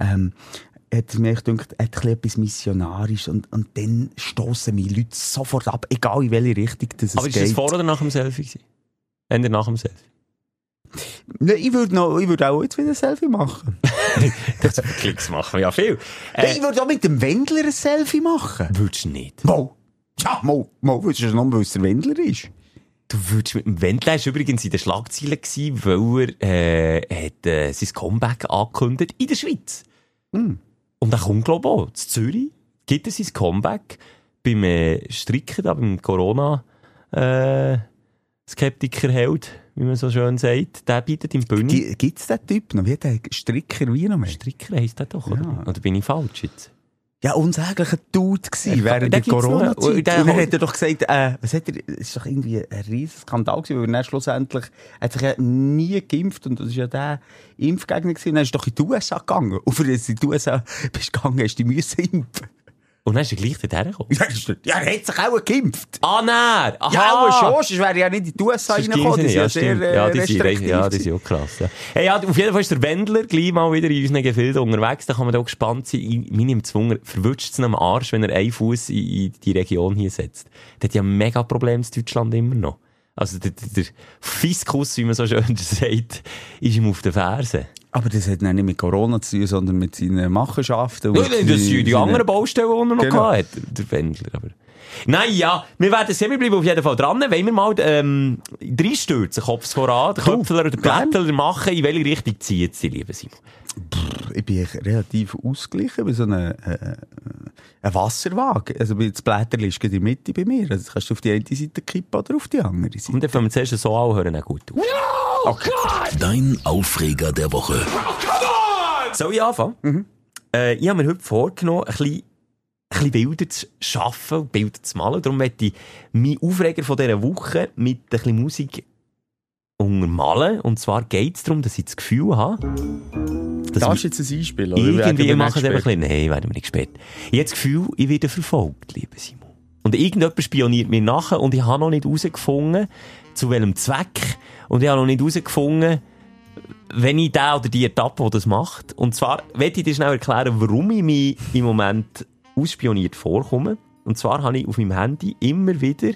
Ähm, hat mir echt gedacht, hat etwas Missionarisches und, und dann stoßen mich Leute sofort ab, egal in welche Richtung das Aber es ist geht. das vor oder nach dem Selfie gewesen? Ende nach dem Selfie. Nein, ich würde würde auch jetzt wieder ein Selfie machen. Das Klicks machen wir ja viel. Äh, ich würde auch mit dem Wendler ein Selfie machen. würdest du nicht. Mo. Ja, Mo. Mo, würdest du noch, weil es der Wendler ist? Du würdest mit dem Wendler, ist übrigens in den Schlagzeilen gewesen, weil er, äh, hat, äh, sein Comeback angekündigt in der Schweiz. Hm. Und er kommt, glaube ich, auch zu Zürich. gibt er sein Comeback beim äh, Stricken, da, beim Corona, äh, Skeptiker-Held, wie man so schön sagt. Der bietet im Bühne. Gibt es den Typ noch? Wie der Stricker wie noch mehr? Stricker heisst der doch, oder? Ja. Oder bin ich falsch jetzt? Ja, unsäglicher Dude gewesen, Ja, während der. Corona-Zeit. Und dann hat- er doch gesagt, äh, was hat er, es ist doch irgendwie ein riesen Skandal gewesen, weil er dann schlussendlich, er hat sich ja nie geimpft und das ist ja der Impfgegner gewesen, und dann ist doch in die USA gegangen. Und für das in die USA bist gegangen, hast du dich müssen impfen. Und dann ist er gleich dorthin gekommen. Ja, er hat sich auch geimpft. Ah, nein! Aha! Ja, auch schon, sonst wäre ja nicht in die USA reingekommen. ist Ja, sehr äh, Ja, die sind, ja, die sind auch krass. Ja. Hey, ja, auf jeden Fall ist der Wendler gleich mal wieder in unseren Gefilden unterwegs. Da kann man auch gespannt sein. Mich nimmt Zwunger, verwutscht es am Arsch, wenn er einen Fuß in, in die Region hier setzt. Der hat ja mega Problem in Deutschland immer noch. Also der, der, der Fiskus, wie man so schön sagt, ist ihm auf den Fersen. Aber das hat nicht mit Corona zu tun, sondern mit seinen Machenschaften. Nein, das sind die anderen Baustellen, die er noch Genau. hatte, der Wendler. Aber. Nein, ja, wir werden sehen, wir bleiben auf jeden Fall dran. Wollen wir mal ähm, reinstürzen, Kopf voran, den Köpfler oder den. Blättler machen, in welche Richtung zieht sie, liebe Simon? Ich bin echt relativ ausgeglichen bei so einem äh, ein Wasserwagen. Also bei das Blätterli ist in der Mitte bei mir. Also kannst du auf die eine Seite kippen oder auf die andere Seite. Und dann fangen wir zuerst so an, hören auch gut auf. Dein Aufreger der Woche. Soll ich anfangen? Äh, ich habe mir heute vorgenommen, ein bisschen, ein bisschen Bilder zu schaffen und Bilder zu malen. Darum möchte ich meinen Aufreger von dieser Woche mit ein bisschen Musik untermalen. Und zwar geht es darum, dass ich das Gefühl habe, dass Darfst du jetzt ein Einspiel? oder Irgendwie, wir ich mache es einfach ein bisschen, nein, werden wir nicht spät. Ich habe das Gefühl, ich werde verfolgt, liebe Simon. Und irgendjemand spioniert mir nachher und ich habe noch nicht herausgefunden, zu welchem Zweck. Und ich habe noch nicht herausgefunden, wenn ich der oder die Etappe, die das macht. Und zwar, möchte ich dir schnell erklären, warum ich mich im Moment ausspioniert vorkomme. Und zwar habe ich auf meinem Handy immer wieder,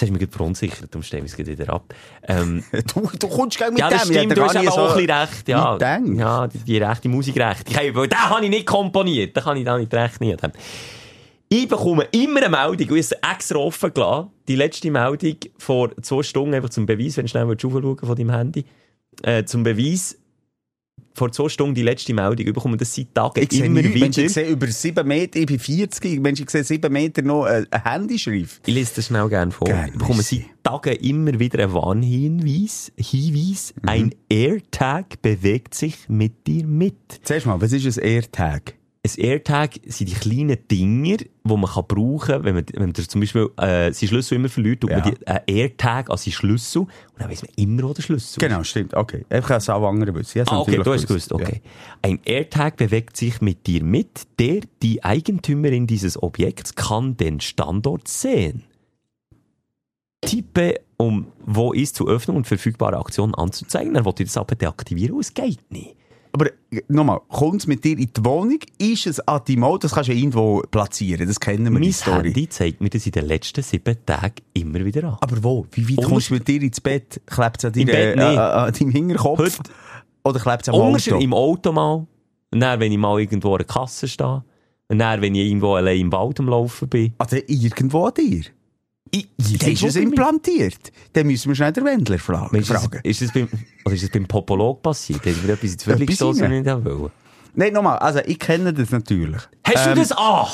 jetzt hast du mich verunsichert, darum stellen wir es wieder ab. Ähm, Du, du kommst gleich mit ja, das dem. Stimmt, du hast eben so auch ein bisschen recht, ja. gedacht. Ja, die, die rechte Musik recht. Ich habe, weil den habe ich nicht komponiert, da kann ich da nicht rechnen. Ich bekomme immer eine Meldung, und ich habe extra offen gelassen, die letzte Meldung vor zwei Stunden, einfach zum Beweis, wenn du schnell aufschauen von deinem Handy, äh, zum Beweis, vor zwei Stunden die letzte Meldung, ich bekomme das seit Tagen Ich immer. Mensch, wieder. ich sehe über 7 Meter, ich bin 40, Mensch, ich sehe 7 Meter noch eine, eine Handyschrift. Ich lese das schnell gerne vor. Gerne, ich bekomme seit Tagen immer wieder einen Warnhinweis. Hinweis, Mhm. ein AirTag bewegt sich mit dir mit. Zuerst mal, was ist ein AirTag? Ein AirTag sind die kleinen Dinger, die man kann brauchen kann, wenn man, wenn man zum Beispiel äh, seinen Schlüssel immer verliert, tut Ja. man die, einen AirTag an seinen Schlüssel und dann weiss man immer, wo der Schlüssel Genau, stimmt. Okay. Einfach ein Sauwanger wissen. Ah, okay, du hast gewusst. Okay. Ein AirTag bewegt sich mit dir mit. Der, die Eigentümerin dieses Objekts kann den Standort sehen. Tippe, um wo ist zu öffnen und verfügbare Aktionen anzuzeigen. Dann wollte ich das aber deaktivieren und es geht nicht. Aber äh, nochmal, kommt es mit dir in die Wohnung? Ist es an deinem Auto? Das kannst du ja irgendwo platzieren. Das kennen wir, die Mein Story. Handy zeigt mir das in den letzten sieben Tagen immer wieder an. Aber wo? Wie weit kommst du mit dir ins Bett? Klebt es an, Im deiner- Bett äh, nicht. äh, an deinem Hinterkopf? Heute- Oder klebt es am Auto? im Auto mal. Und dann, wenn ich mal irgendwo an der Kasse stehe. Und dann, wenn ich irgendwo allein im Wald am Laufen bin. Also irgendwo an dir? Ich, ist es implantiert. Dann müssen wir schnell den Wendler fra Ist das, fragen. ist, das beim, oder ist das beim Popolog passiert? Hat mir etwas rein. was ich nicht haben wollte? Nein, nochmal, also ich kenne das natürlich. Hast Ähm, du das? Ah!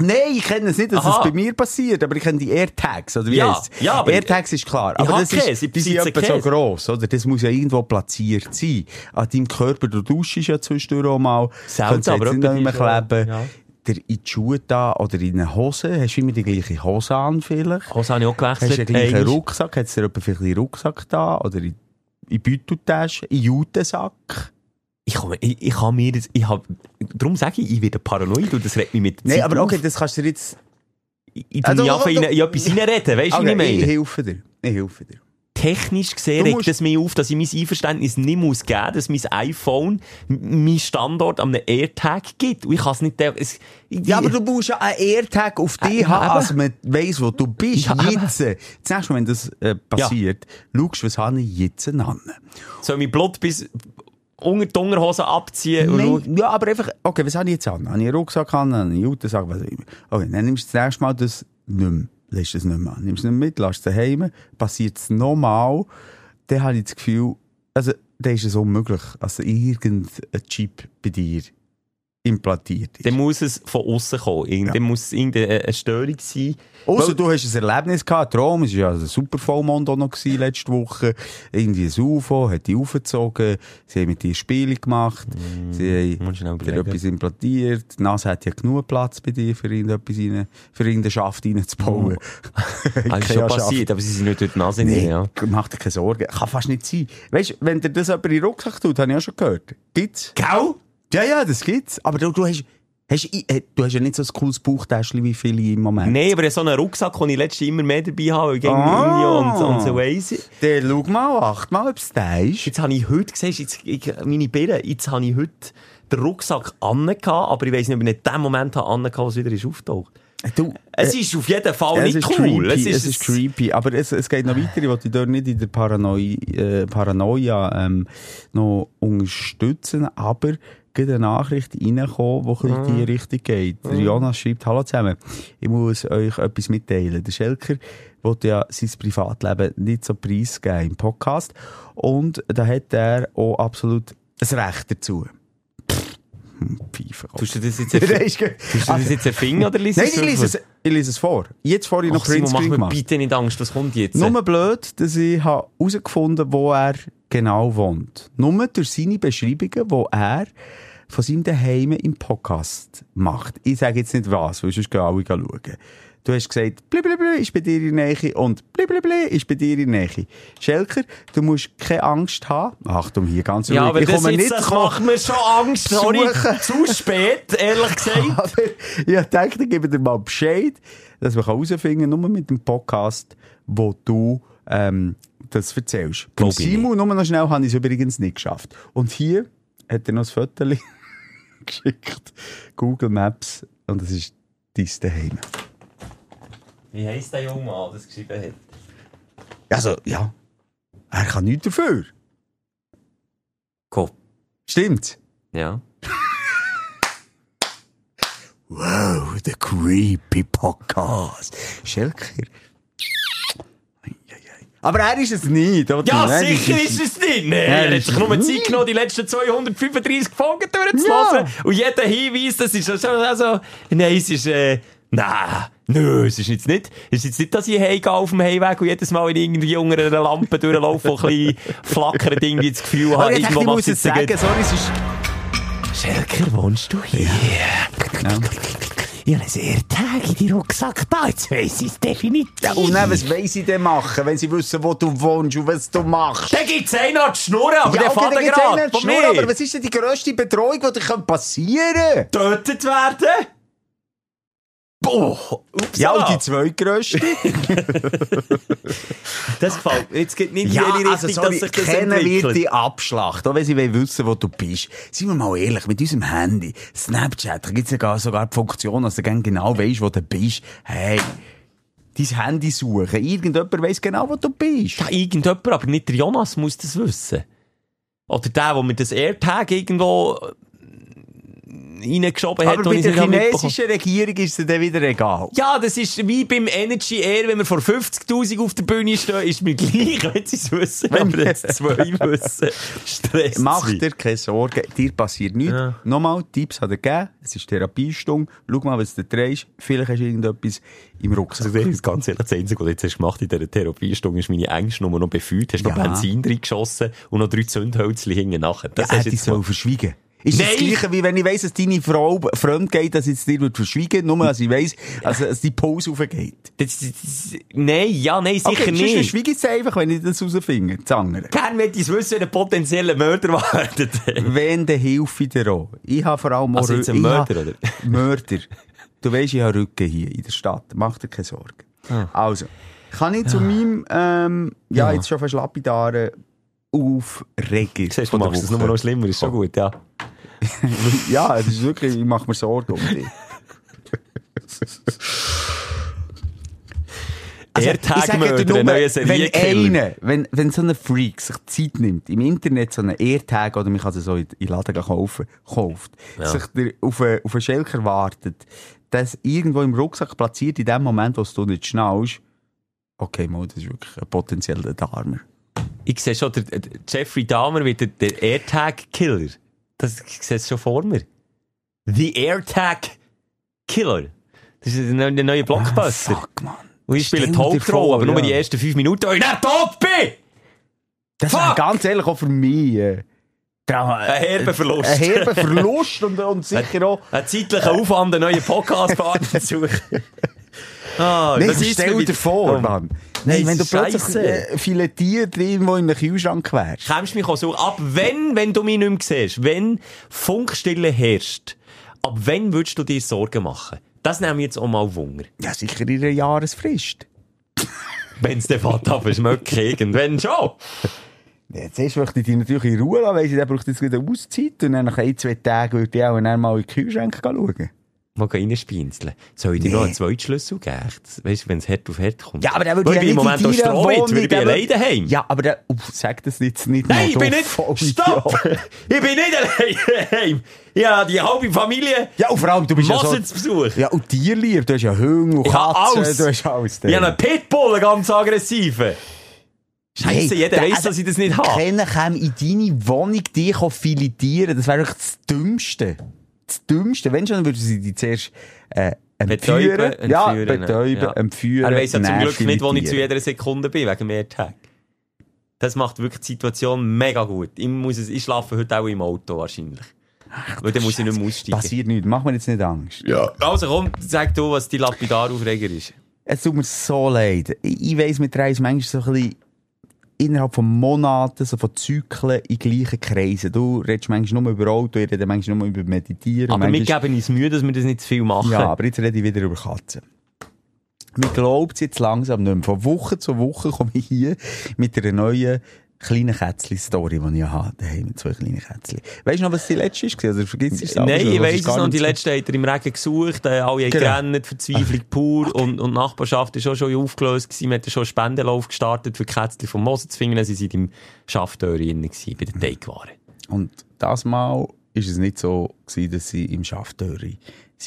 Nein, ich kenne es nicht, dass es bei mir passiert, aber ich kenne die AirTags, oder wie Ja, heisst's? ja, aber- AirTags ist klar. Aber das ist, Käse, ich die sind etwa so gross, oder? Das muss ja irgendwo platziert sein. An deinem Körper, du duschst ja zwischendurch auch mal. Aber jetzt nicht schon, kleben. ja. Der in die Schuhe da, oder in eine Hose. Hast du immer die gleiche Hose an, vielleicht? Hose habe ich auch Hast du gewechselt. den gleichen einmal. Rucksack? Hat es dir vielleicht einen Rucksack da? Oder in, in Beuteltasche? In Jutensack? Ich, komme, ich, ich habe mir das, ich hab, darum sage ich, ich werde paranoid und das regt mich mit der Nein, Zeit aber okay, auf. das kannst du dir jetzt... Ich, ich Also, einfach in, in etwas reinreden, weißt du, Okay, wie ich meine? ich helfe dir. Ich helfe dir. Technisch gesehen regt es mich auf, dass ich mein Einverständnis nicht muss geben, dass mein iPhone m- mein Standort an einem AirTag gibt. Und ich kann es nicht... Es, ich, Ja, aber du musst ja einen AirTag auf dich Äh, haben, eben. als man weiss, wo du bist. Ja, jetzt. Mal, wenn das äh, passiert, schaust du, was habe ich jetzt an. soll mein Blut bis unter die Unterhose abziehen und Nein, ja, aber einfach, okay, was habe ich jetzt an? Habe ich einen Rucksack an, habe ich einen Jutensack. Okay, dann nimmst du das nächste Mal das nicht mehr. Lässt es nicht mehr an. Nimmst es nicht mit, lässt es daheim, passiert es nochmal, dann habe ich das Gefühl, also, dann ist es unmöglich, also irgendein Chip bei dir implantiert ist. Dann muss es von außen kommen. Dann muss es irgendeine Störung sein. Außer du hast ein Erlebnis gehabt, Traum, es war ja ein super Vollmond auch noch gewesen letzte Woche. Irgendwie ein UFO, hat die aufgezogen, sie haben mit dir Spiele gemacht, sie muss schnell haben dir etwas implantiert, die Nase hat ja genug Platz bei dir, für irgendetwas rein, für irgendeinen Schaft reinzubauen. Das ist schon passiert, aber sie sind nicht durch die Nase Nee, rein, ja. mach dir keine Sorgen. Kann fast nicht sein. Weißt du, wenn dir das jemand in den Rucksack tut, habe ich auch schon gehört. Gibt's? Gau? Ja, ja, das gibt's. Aber du, du hast, hast, äh, du hast ja nicht so ein cooles Bauchtäschchen wie viele im Moment. Nein, aber so einen Rucksack, den ich letztes immer mehr dabei habe, ich Ah. irgendwie und, und so weiss ich. Dann schau mal, acht mal, ob es da ist. Jetzt habe ich heute gesehen, jetzt, ich, meine Birne, jetzt habe ich heute den Rucksack angehabt, aber ich weiss nicht, ob ich nicht in dem Moment habe angehabt, was wieder ist auftaucht. Du, Es ist auf jeden Fall Ja, nicht es ist cool. Creepy, es ist, creepy. Aber es, es geht noch weiter. Ich wollte dich dort nicht in der Paranoi äh, Paranoia ähm, noch unterstützen, aber eine Nachricht reinkommen, die bisschen in die Richtung geht. Der Jonas schreibt, hallo zusammen, ich muss euch etwas mitteilen. Der Schelker wollte ja sein Privatleben nicht so preisgeben im Podcast und da hat er auch absolut ein Recht dazu. Pfeife. Tust du das jetzt, Nein, erf ist gut. tust du das jetzt erfinden oder liest Nein, ich lese es, ich lese es vor. Jetzt vorhin noch Ach, Simon, mach mir bitte nicht Angst, was kommt jetzt? Nur blöd, dass ich habe herausgefunden wo er genau wohnt. Nur durch seine Beschreibungen, die er von seinem Daheim im Podcast macht. Ich sage jetzt nicht was, weil sonst gehen alle schauen. Du hast gesagt, blablabla ist bei dir in Nähe und blablabla ist bei dir in Nähe. Schelker, du musst keine Angst haben. Achtung, hier ganz ja, ruhig. aber ich das, jetzt, nicht das macht mir schon Angst. Sorry, zu spät, ehrlich gesagt. Aber ich dachte, ich gebe dir mal Bescheid, dass wir herausfinden kann, nur mit dem Podcast, wo du ähm, das erzählst. Beim Simon, nur noch schnell, habe ich es übrigens nicht geschafft. Und hier hat er noch ein Foto geschickt. Google Maps. Und das ist dein Daheim. Wie heisst der junge Mann, der das geschrieben hat? Also, ja. Er kann nichts dafür. Komm. Stimmt. Ja. Wow, the creepy Podcast. Schelker. Aber er ist es nicht, oder? Ja, Er sicher ist es nicht. Nee, Ja, er hat sich ist- nur Zeit genommen, die letzten 235 Folgen durchzulassen. Und jeder Hinweis, das ist schon also, nein, es ist, äh, nein, nö, es ist jetzt nicht, es ist jetzt nicht, dass ich heimgehe auf dem Heimweg und jedes Mal in irgendwie unter einer Lampe durchlaufe und ein bisschen flackert irgendwie das Gefühl Aber habe, ich, dachte, ich muss es sagen, sorry, es ist... Schelker, wohnst du hier? Ja. Ich habe einen AirTag in die Rucksack da, jetzt weiss ich es definitiv. Ja, und dann, was wollen sie denn machen, wenn sie wissen, wo du wohnst und was du machst? Dann gibt's einen an die Schnurren, aber der okay, fährt gerade Schnurr, aber was ist denn die grösste Bedrohung, die dir passieren könnte? Tötet werden? Boah, ups, Ja, und die zweitgrösste? Das gefällt mir. Jetzt geht nicht ja, jede also Richtung, sorry, dass sich das kennen wird entwickelt. die Abschlacht, auch wenn sie wollen wissen, wo du bist. Seien wir mal ehrlich, mit unserem Handy, Snapchat, da gibt's ja gar, sogar die Funktion, dass du genau weisst, wo du bist. Hey, dein Handy suchen, irgendjemand weiss genau, wo du bist. Ja, irgendjemand, aber nicht der Jonas muss das wissen. Oder der, der mit das AirTag irgendwo reingeschoben hat Aber bei der chinesischen Regierung ist es dann wieder egal. Ja, das ist wie beim Energy Air, wenn wir vor 50.000 auf der Bühne stehen, ist mir gleich, wenn sie es wissen, Wenn- aber jetzt zwei wissen. Stress. Mach dir keine Sorgen, dir passiert nichts. Ja. Nochmal, Tipps hat er gegeben, es ist Therapiestunde, schau mal, was du drehst, vielleicht hast du irgendetwas im Rucksack. Also, das ganz ehrlich, das Einzige, was du jetzt hast gemacht in dieser Therapiestunde, ist meine Ängste nur noch befühlt, hast noch Ja. Benzin reingeschossen und noch drei Zündhölzchen hinten nachher. Das ja, hast du jetzt mal- verschwiegen. Ist das Nein! gleiche, wie wenn ich weiss, dass deine Frau fremd geht, dass ich es dir würde verschwiegen nur dass ich weiss, also, dass die Pause aufgeht. Das, das, das, nein, ja, nein, sicher okay, nicht. verschwiege ich es einfach, wenn ich das rausfinde, das andere. Gern möchte ich es wissen, wenn ein potenzieller Mörder wartet. Wenn, dann hilfe ich dir auch. Ich habe vor allem auch Also jetzt ein Mörder, oder? Mörder. Du weisst, ich habe Rücken hier in der Stadt. Mach dir keine Sorgen. Also, kann ich zu meinem, ähm, ja, Ja. jetzt schon fast lapidaren Aufreger Siehst du, machst es nur noch schlimmer, ist schon gut, ja. Ja, es ist wirklich, ich mache mir Sorgen um dich. Also, AirTag-Mörder, nur, neuer wenn Serienkiller. einer, wenn, wenn so ein Freak sich Zeit nimmt, im Internet so einen AirTag, oder man kann es so in, in Laden kaufen, kauft, sich der auf einen, auf einen Schelker wartet, das irgendwo im Rucksack platziert, in dem Moment, wo du nicht schnallst, okay, mal, das ist wirklich ein potenzieller Darmer. Ich sehe schon, der, der Jeffrey Dahmer wird der, der AirTag-Killer. Das ich sehe es schon vor mir. The AirTag Killer. Das ist der neue- Blockbuster. Ah, fuck, Mann. Und ich spiele Hauptrolle, aber nur ja. die ersten fünf Minuten, weil ich dann tot bin! Das Fuck! ganz ehrlich auch für mich äh, Ein herber Verlust. Ein herber Verlust und, und sicher auch... Ein zeitlicher Aufwand, einen neuen Podcast-Partner zu suchen. Ah, Nein, das ist stell dir vor, Oh. Mann. Nein, wenn du plötzlich scheisse. äh, filetiert irgendwo in einem Kühlschrank wärst. Kämst mich auch so ab, wenn, wenn du mich nicht mehr siehst, wenn Funkstille herrscht, ab wenn würdest du dir Sorgen machen? Das nehmen wir jetzt auch mal Wunder. Ja, sicher in einer Jahresfrist. Wenn es den Fall verschmeckt, irgendwann schon. Ja, zuerst möchte ich dich natürlich in Ruhe lassen, weil sie dann braucht jetzt wieder Auszeit und dann nach ein, zwei Tagen würde ich auch mal in den Kühlschrank schauen. Mal reinspinseln. Soll ich dir Nee. noch einen zweiten Schlüssel geben? Weißt du, wenn es hart auf hart kommt? Ja, aber der würde ich ja bin im nicht Moment auch Stroh jetzt, weil ich bin allein daheim. Ja, aber der, uff, sag das jetzt nicht Nein, ich bin nicht. Stopp! Ich bin nicht allein daheim. Ja, die halbe Familie. Ja, und vor allem, du bist ja so... zu Besuch. Ja, und Tierlieb, du hast ja Hunde und Katzen, du hast alles. Ich habe einen Pitbull, einen ganz aggressiven. Scheiße, Hey, jeder der- weiss, dass ich das nicht habe. Keiner kann in deine Wohnung dich filetieren. Das wäre doch das Dümmste. Das Dümmste. Wenn schon, würden sie dich zuerst äh, entführen. Betäuben, ja, betäuben, ja. entführen. Er weiss ja zum Glück nicht, wo ich zu jeder Sekunde bin, wegen mehr Tag. Das macht wirklich die Situation mega gut. Ich, muss es, ich schlafe heute auch im Auto wahrscheinlich. Weil dann muss ich nicht mehr aussteigen. Passiert nichts. Mach mir jetzt nicht Angst. Also komm, sag du, was die Lapidaraufreger ist. Es tut mir so leid. Ich, ich weiss, mit Reis manchmal so ein bisschen innerhalb von Monaten, so von Zyklen in gleichen Kreisen. Du redest manchmal nur über Auto, ich rede manchmal nur über Meditieren. Aber wir manchmal- geben uns Mühe, dass wir das nicht zu viel machen. Ja, aber jetzt rede ich wieder über Katzen. Mir glaubt jetzt langsam nicht mehr. Von Woche zu Woche komme ich hier mit einer neuen kleinen Kätzli-Story, die ich habe. Daheim mit zwei kleinen Kätzli. Weißt du noch, was die letzte war? Oder vergisst du es Nein, ich weiss es noch. Die letzte hat er im Regen gesucht, äh, alle haben Genau. gerannt, Verzweiflung pur und, und die Nachbarschaft ist auch schon aufgelöst gewesen. Wir hatten schon einen Spendenlauf gestartet für die Kätzchen zu finden. Sie waren im Schaftöri bei den Teigwaren. Und das Mal war es nicht so, gewesen, dass sie im Schaftöri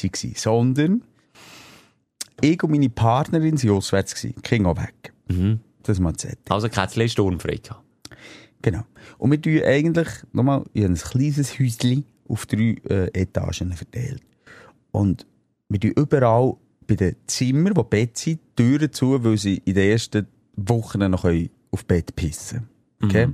waren, sondern ich und meine Partnerin waren auswärts. Ging auch weg. Mhm. Das mal zu Also Kätzchen ist sturmfrei gehabt. Genau. Und wir tun eigentlich, nochmal, habe ein kleines Häuschen auf drei äh, Etagen verteilt. Und wir tun überall bei den Zimmern, wo Bett sind, die Türen zu, weil sie in den ersten Wochen noch können auf Bett pissen Okay?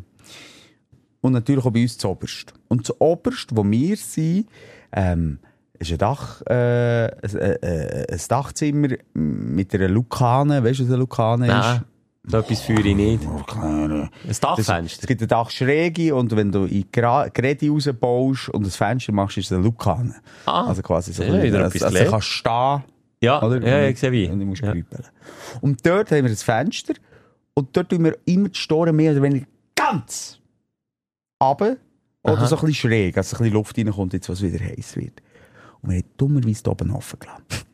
Und natürlich auch bei uns zu oberst. Und zu oberst, wo wir sind, ähm, ist ein Dach, äh, ein, äh, ein Dachzimmer mit einer Lukane. Weißt du, was eine Lukane Nein, ist? So etwas führe ich nicht. Oh. Ein Das, Dachfenster. es gibt eine Dachschräge und wenn du in Gredi rausbaust und ein Fenster machst, ist es eine Lukane. Ah, also quasi so. sehr, wieder also, also kannst stehen, Ja, oder? ja, ich sehe wie. Und du musst Ja. grübeln. Und dort haben wir ein Fenster und dort tun wir immer die Storen mehr oder weniger ganz runter oder Aha. so ein bisschen schräg, also ein bisschen Luft reinkommt, jetzt was wieder heiß wird. Und wir haben dummerweise da oben offen gelassen.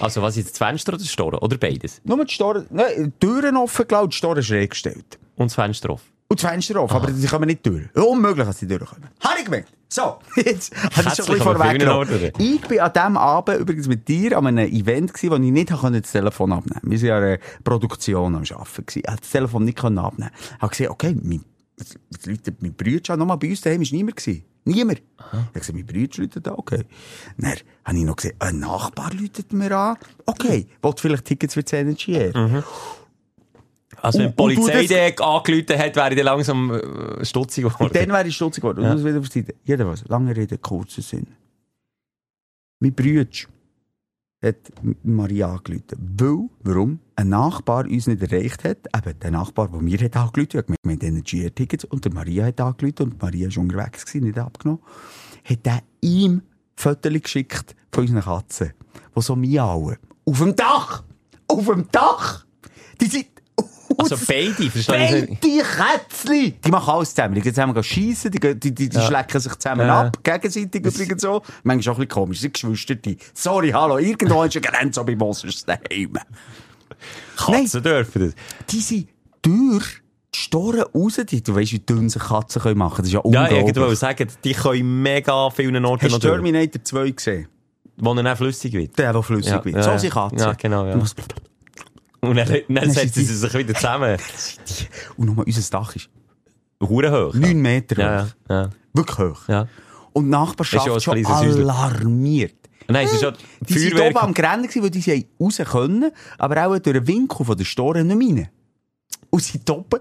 Also was jetzt das Fenster oder das Storen? Oder beides? Nur die Storen, nein, die Türen offen gelassen die Storen schräg gestellt. Und das Fenster offen? Und das Fenster auf, aber sie kommen nicht durch. Unmöglich, dass sie durchkommen. Habe ich gemerkt. So, jetzt habe ich schon ein oder? Ich bin an diesem Abend übrigens mit dir an einem Event gewesen, wo ich nicht konnte das Telefon abnehmen konnte. Wir waren ja eine Produktion am Arbeiten. Ich konnte das Telefon nicht können abnehmen. Ich habe gesehen, okay, mein, jetzt läutet mein Bruder an. Nochmal bei uns daheim war niemand. Gewesen. Niemand. Ich habe gesagt, mein Bruder läutet an, okay. Dann habe ich noch gesehen, ein Nachbar läutet mir an. Okay, wollte vielleicht Tickets für die Energy Air. Also wenn die Polizei den angerufen hat, wäre ich dann langsam äh, stutzig geworden. Und dann wäre ich stutzig geworden. Und Ja. wieder auf die Seite. Jedenfalls, lange Rede, kurzer Sinn. Mein Bruder hat Maria angerufen. Weil, warum? Ein Nachbar uns nicht erreicht hat. Eben, der Nachbar, der mir hat angerufen hat, mit Energy-Tickets, und der Maria hat angerufen, und Maria war unterwegs, gewesen, nicht abgenommen, hat er ihm Fotos geschickt von unseren Katzen, die so miauen. Auf dem Dach! Auf dem Dach! Die sind... Also beide, verstehst du? Beide Kätzli! Die machen alles zusammen. Die gehen zusammen schiessen, die, die, die, die Ja. schlecken sich zusammen Ja. ab, gegenseitig übrigens so. Manchmal auch ein bisschen komisch, sie sind Geschwister. Sorry, hallo, irgendwo ist eine Grenze, aber bei Mosers daheim. Katzen dürfen das. Die sind durch die Storen raus, die, du weißt, wie dünn sich Katzen können machen Das ist ja Ja, unglaublich. ich wollte sagen, die können mega vielen Orten Hast du Terminator 2 gesehen? wo er flüssig wird. Der, der flüssig Ja, wird. ja, so ja. sind Katzen. Ja, genau, ja. Und dann, dann Dann setzen die- sie sich wieder zusammen. Und nochmal, unser Dach ist Hure hoch. 9 Meter Ja, hoch. ja, ja. Wirklich hoch. ja. Und die Nachbarschaft Ist schon Häuschen. alarmiert. Nein, es ist schon Die sind oben am gewesen, weil die raus können, aber auch durch den Winkel von der Store nicht mehr rein. Und sind oben.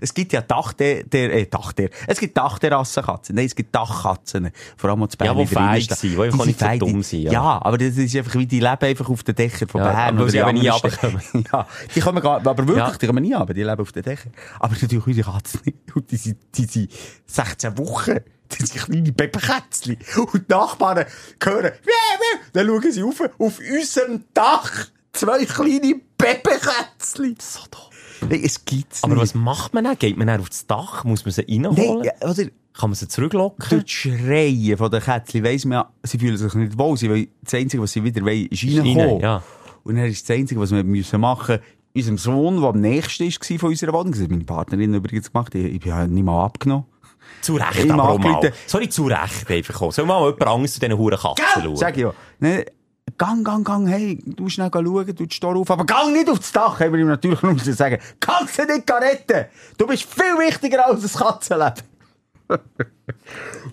Es gibt ja Dach der, der, äh, Dach der, es gibt Dachterrassenkatzen. Nein, es gibt Dachkatzen. Vor allem auch zu Bern. Ja, die Innenstadt. sind, die einfach nicht so dumm die- sind, Ja. ja. aber das ist einfach wie, die leben einfach auf den Dächern von Ja, Bern. oder sie eben nie runterkommen. Ja, die kommen gar, aber wirklich, Ja. die kommen nie runter, die leben auf den Dächern. Aber natürlich unsere Katzen nicht. Und die sind, die sind 16 Wochen. Das sind kleine Babykätzchen. Und die Nachbarn hören, dann schauen sie auf, auf unserem Dach. Zwei kleine Babykätzchen. So doof. Nein, es gibt's Aber nicht. was macht man dann? Geht man dann aufs Dach? Muss man sie reinholen? Nein, oder, Kann man sie zurücklocken? durch das Schreien von den Kätzchen weiss man ja, sie fühlen sich nicht wohl. Sie wollen, das Einzige, was sie wieder wollen, ist reinkommen. rein, ja. Und dann ist das Einzige, was wir müssen machen unserem Sohn, der am nächsten war von unserer Wohnung, das hat meine Partnerin übrigens gemacht, ich, ich ja nicht mal abgenommen. Zu Recht, aber auch mal. Sorry, zu Recht einfach. Soll mal jemand Angst zu diesen huren Katzen schauen? Sag ich ja. Gang, gang, gang, hey, du schnell schauen, du die auf, aber gang nicht aufs Dach, haben wir ihm natürlich nur müssen sagen. Du nicht retten? Du bist viel wichtiger als das Katzenleben.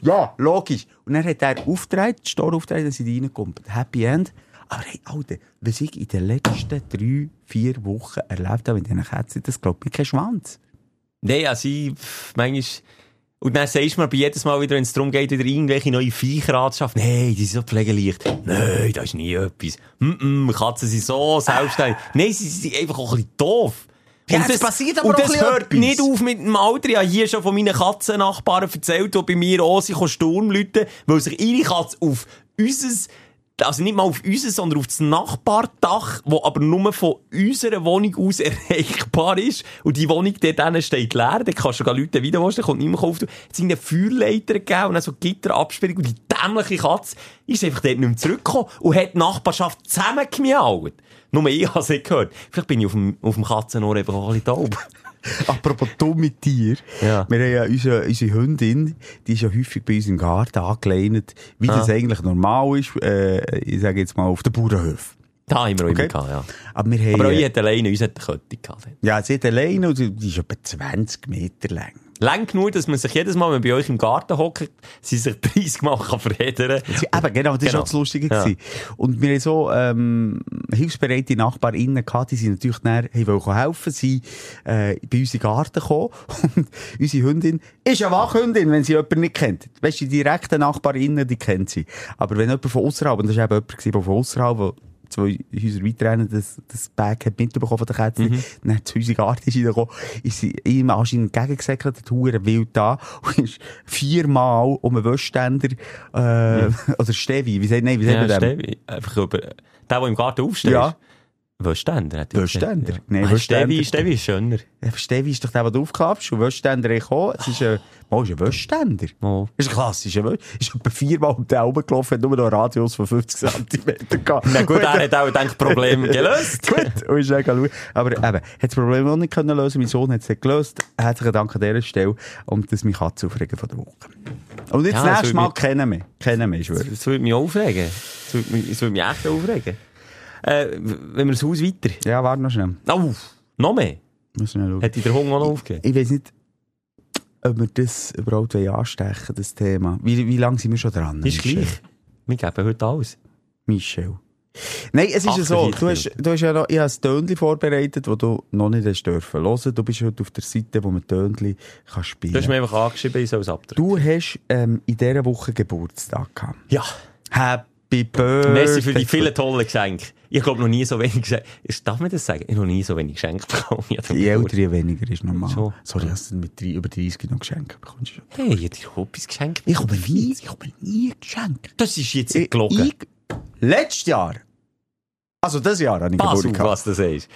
ja, logisch. Und dann hat er aufgetragen, die Store aufgetragen, dass sie da reinkommen. Happy End. Aber hey, Alter, was ich in den letzten drei, vier Wochen erlebt habe mit diesen Kätzchen, das glaubt mir kein Schwanz. Nein, sie, pff, manchmal, und dann sagst du mir bei jedes Mal wieder, wenn es darum geht, wieder irgendwelche neue Viecher anzuschaffen, nein, die sind so pflegeleicht. Nein, das ist nie etwas. Mm -mm, Katzen sind so selbstständig. Nein, sie sind einfach auch ein bisschen doof. Ja, Und es passiert aber und auch das hört etwas. nicht auf mit dem Alter. Ich habe hier schon von meinen Katzennachbarn erzählt, die bei mir auch sind, Sturmleute, weil sich ihre Katze auf unser, also nicht mal auf unser, sondern auf das Nachbardach, wo aber nur von unserer Wohnung aus erreichbar ist. Und die Wohnung dort drinnen steht leer. Dann kannst du sogar Leute wieder waschen, kommt niemand auf. Es sind eine Feuerleiter gegeben und dann so Gitterabsperrung. Und die dämliche Katze ist einfach dort nicht mehr zurückgekommen und hat die Nachbarschaft zusammengemiaut. Nur ich habe es nicht gehört. Vielleicht bin ich auf dem, auf dem Katzenohr einfach auch ein bisschen taub. Apropos dumme Tiere. Ja. Wir haben ja unsere, unsere Hündin, die ist ja häufig bei uns im Garten angelehnt, wie Ah. das eigentlich normal ist, äh, ich sage jetzt mal auf den Bauernhof. Da haben wir auch Okay. gehabt, ja. Aber wir haben, Aber äh, euch hat alleine, uns hat eine Kette gehabt. ja, sie hat alleine und die ist etwa 20 Meter lang. Lang genug, dass man sich jedes Mal, wenn man bei euch im Garten hockt, sie sich 30 Mal kann verheddern Sie, eben, genau, das Genau. war das Lustige. Ja. Und wir haben so, ähm, hilfsbereite NachbarInnen gehabt, die sind natürlich näher, hey, wollen helfen, sie, äh, bei uns in den Garten gekommen. Und unsere Hündin ist eine Wachhündin, wenn sie jemanden nicht kennt. Weißt du, die direkten NachbarInnen, die kennt sie. Aber wenn jemand von außerhalb, und das war eben jemand der von außerhalb, zwei Häuser weiter das, das Bag hat mitbekommen von der Kätzchen, Mhm. dann zu unserem Garten ist reingekommen, ist sie ihm anscheinend entgegengesäckelt, hat Huren wild da, und ist viermal um einen Wäschständer, äh, oder Stevi, wie sagt, nein, wie sagt Ja, man dem? Stevi. Einfach über, der, der im Garten aufsteht. Ja. Wäschständer, hat er Wäschständer? gesagt, Nein, Ah. Stevi, Stevi ist schöner. Ja, Stevi ist doch der, den du aufklappst, und Wäschständer ist gekommen, es ist ein, mal, ist ein Wäschständer. Oh. Das ist ein etwa viermal um den Augen gelaufen, hat nur noch einen Radius von 50 cm gehabt. Na gut, er hat auch gedacht, Problem gelöst. Gut, und ist schauen. Aber eben, hat das Problem auch nicht können lösen. Mein Sohn hat es nicht gelöst. Herzlichen Dank an dieser Stelle. Und das ist meine Katze aufregen von der Woche. Und jetzt Ja, das nächste Mal mich- kennen wir. Kennen wir, ich schwöre. Das würde mich aufregen. Das würde mich, das würde mich echt aufregen. Äh, wenn wir das Haus weiter. Ja, warte noch schnell. Oh, noch mehr. Muss schnell schauen. Hätte der Hunger noch aufgegeben? Ich weiß nicht, ob wir das überhaupt anstechen das Thema. Wie, wie lange sind wir schon dran? Ist Michel? gleich. Wir geben heute alles. Michel. Nein, es ist ja so, 48 du hast, du hast ja noch, ich habe ein Tönli vorbereitet, das du noch nicht hast dürfen hören. Du bist heute auf der Seite, wo man Tönli kann spielen Du hast mir einfach angeschrieben, ich soll es abdrücken. Du hast ähm, in dieser Woche Geburtstag gehabt. Ja. Happy Birthday. Merci für die vielen tollen Geschenke. Ich glaube noch nie so wenig Geschenke. Darf man das sagen? Ich habe noch nie so wenig Geschenke bekommen. Je älter, je weniger ist normal. So. Sorry, dass du mit drei, über 30 noch Geschenke bekommst. Hey, ich habe dir etwas geschenkt. Ich habe nie, ich habe nie Geschenke. Das ist jetzt Ich, gelogen. ich, letztes Jahr. Also das Jahr habe ich Pass auf, Geburtstag gehabt. was das ist.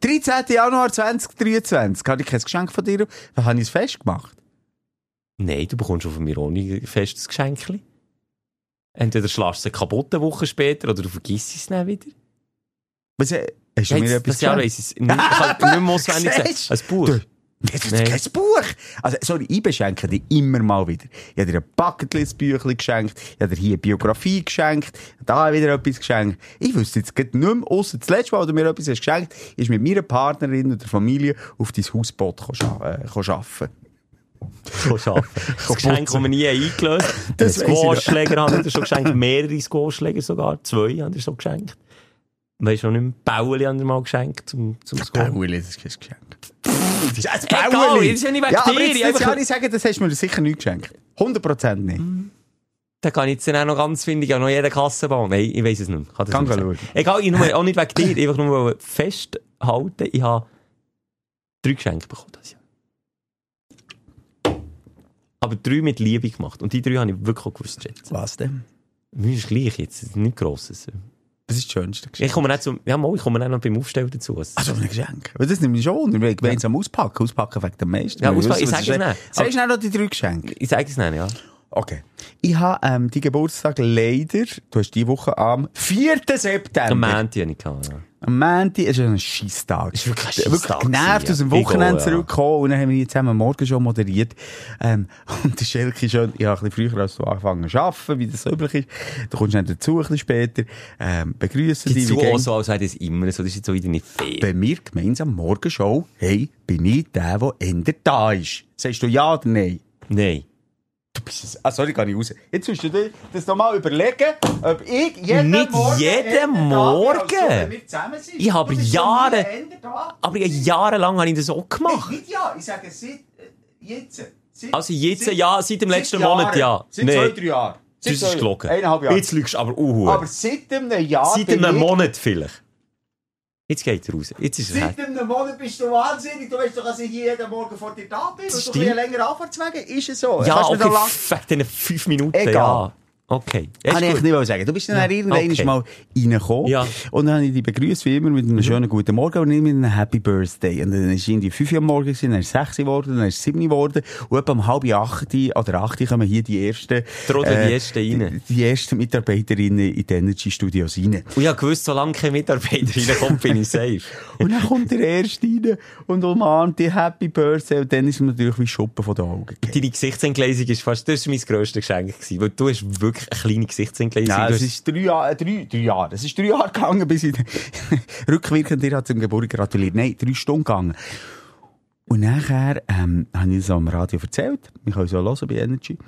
13. Januar 2023 hatte ich kein Geschenk von dir. Da habe ich es fest gemacht. Nein, du bekommst von mir ohne festes Geschenk. Entweder schlägst du kaputt eine Woche später oder du vergisst es dann wieder. Was, äh, hast du mir Jetzt, etwas Jahr geschenkt? weiss ich es nicht. Ich nicht mehr auswendig sagen. Ein Buch. Du- Das ist kein Buch. Also, sorry, ich beschenke dir immer mal wieder. Ich habe dir ein Bucketlist-Büchlein geschenkt, ich habe dir hier eine Biografie geschenkt, da wieder etwas geschenkt. Ich wüsste jetzt nicht mehr, ausser das letzte Mal, wo du mir etwas hast geschenkt, ist mit meiner Partnerin und der Familie auf dein Hausboot äh, arbeiten. Das Geschenk, das wir nie eingelöst haben. Das. Squashschläger haben wir schon geschenkt. Mehrere Squashschläger sogar. Zwei haben wir so geschenkt. Weisst du noch nicht mehr? Bauli haben wir mal geschenkt zum, zum Squash. Bäueli, das ist kein Geschenk. Das ist ein Egal, Bäueli. das ist ja nicht wegen ja, aber dir, jetzt, ich jetzt kann ich sagen, das hast du mir sicher nicht geschenkt. 100% nicht. Da kann ich jetzt dann auch noch ganz finden, ja noch jeden Kassenbahn. Nein, ich weiss es nicht. Kann das Kann nicht schauen. Egal, ich nur, auch nicht wegen dir, einfach nur festhalten, ich habe drei Geschenke bekommen das Jahr. Aber drei mit Liebe gemacht. Und die drei habe ich wirklich auch gewusst schätzen. Was denn? Mir ist gleich jetzt, das ist nichts Grosses. Das ist das schönste Geschenk. Ich komme nicht zum, ja mal, ich komme noch beim Aufstellen dazu. Also ein Geschenk. Aber das nehme ich schon. Wir wollen gemeinsam auspacken. Auspacken wegen dem meisten. Ja, auspacken, ich sage es nicht. Sagst du schnell noch die drei Geschenke? Ich sage es nicht, ja. Okay. Ich habe ähm, die Geburtstag leider, du hast die Woche am 4. September. Am Montag habe ich gehabt, ja. Am Montag ist ein Scheisstag. Ist wirklich ein Wirklich Scheisstag genervt aus dem. Wochenende ja. zurückgekommen und dann haben wir zusammen morgen schon moderiert. Ähm, und der Schelke schon, ich habe ein bisschen früher als du angefangen zu arbeiten, wie das so üblich ist. Du kommst dann dazu ein bisschen später, ähm, begrüßen Die dich. so auch geht's? so, als wäre das immer so, das ist jetzt so wieder nicht fair. Bei mir gemeinsam Morgenshow, hey, bin ich der, der ändert da ist. Sagst du ja oder nein? Nein. Du bist es. Ah, sorry, gar nicht raus. Jetzt musst du dir das nochmal überlegen, ob ich jeden Nicht Morgen jeden ändert da bin, Morgen. wir zusammen sind. Ich habe Jahre-. Aber ich, jahrelang habe ich das auch gemacht. Nicht ja, ich sage seit, äh, jetzt. Seit, Also jetzt, ja, seit dem letzten Jahren. Monat, ja. Seit Nee. zwei, drei Jahren. Seit Das ist gelogen. Eineinhalb Jahre. Jetzt lügst du aber uh, Aber seit einem Jahr Seit einem Monat vielleicht. Jetzt geht er raus. Jetzt ist es Seit einem Monat bist du wahnsinnig. Du weißt doch, dass ich hier jeden Morgen vor dir da bin. Und du länger Anfahrtswege. Ist es so? Ja, okay, wegen diesen fünf Minuten, Egal. ja. Okay. Kann ich nicht sagen. Du bist dann Ja, irgendwann okay. mal reingekommen. Ja. Und dann habe ich dich begrüßt, wie immer, mit einem schönen guten Morgen und nicht mit einem Happy Birthday. Und dann ist irgendwie 5 Uhr am Morgen gewesen, dann ist es 6 Uhr geworden, dann ist es 7 Uhr geworden. Und etwa um halb 8 oder 8 Uhr kommen hier die ersten, Trotzdem die ersten rein. die, die ersten Mitarbeiterinnen in die Energy Studios rein. Und ich habe gewusst, solange kein Mitarbeiter reinkommt, bin ich safe. Und dann kommt der Erste rein und umarmt die Happy Birthday und dann ist ihm natürlich wie Schuppen von den Augen. Deine Gesichtsentgleisung ist fast, das ist mein grösstes Geschenk gewesen, weil du hast wirklich eine kleine Gesichtsentgleisung. Ja, es ist drei Jahre, äh, drei, drei Jahre. Es ist drei Jahre gegangen, bis ich rückwirkend dir zum Geburtstag gratuliert. Nein, drei Stunden gegangen. Und nachher, ähm, habe ich es am Radio erzählt. Ich kann es auch hören bei Energy.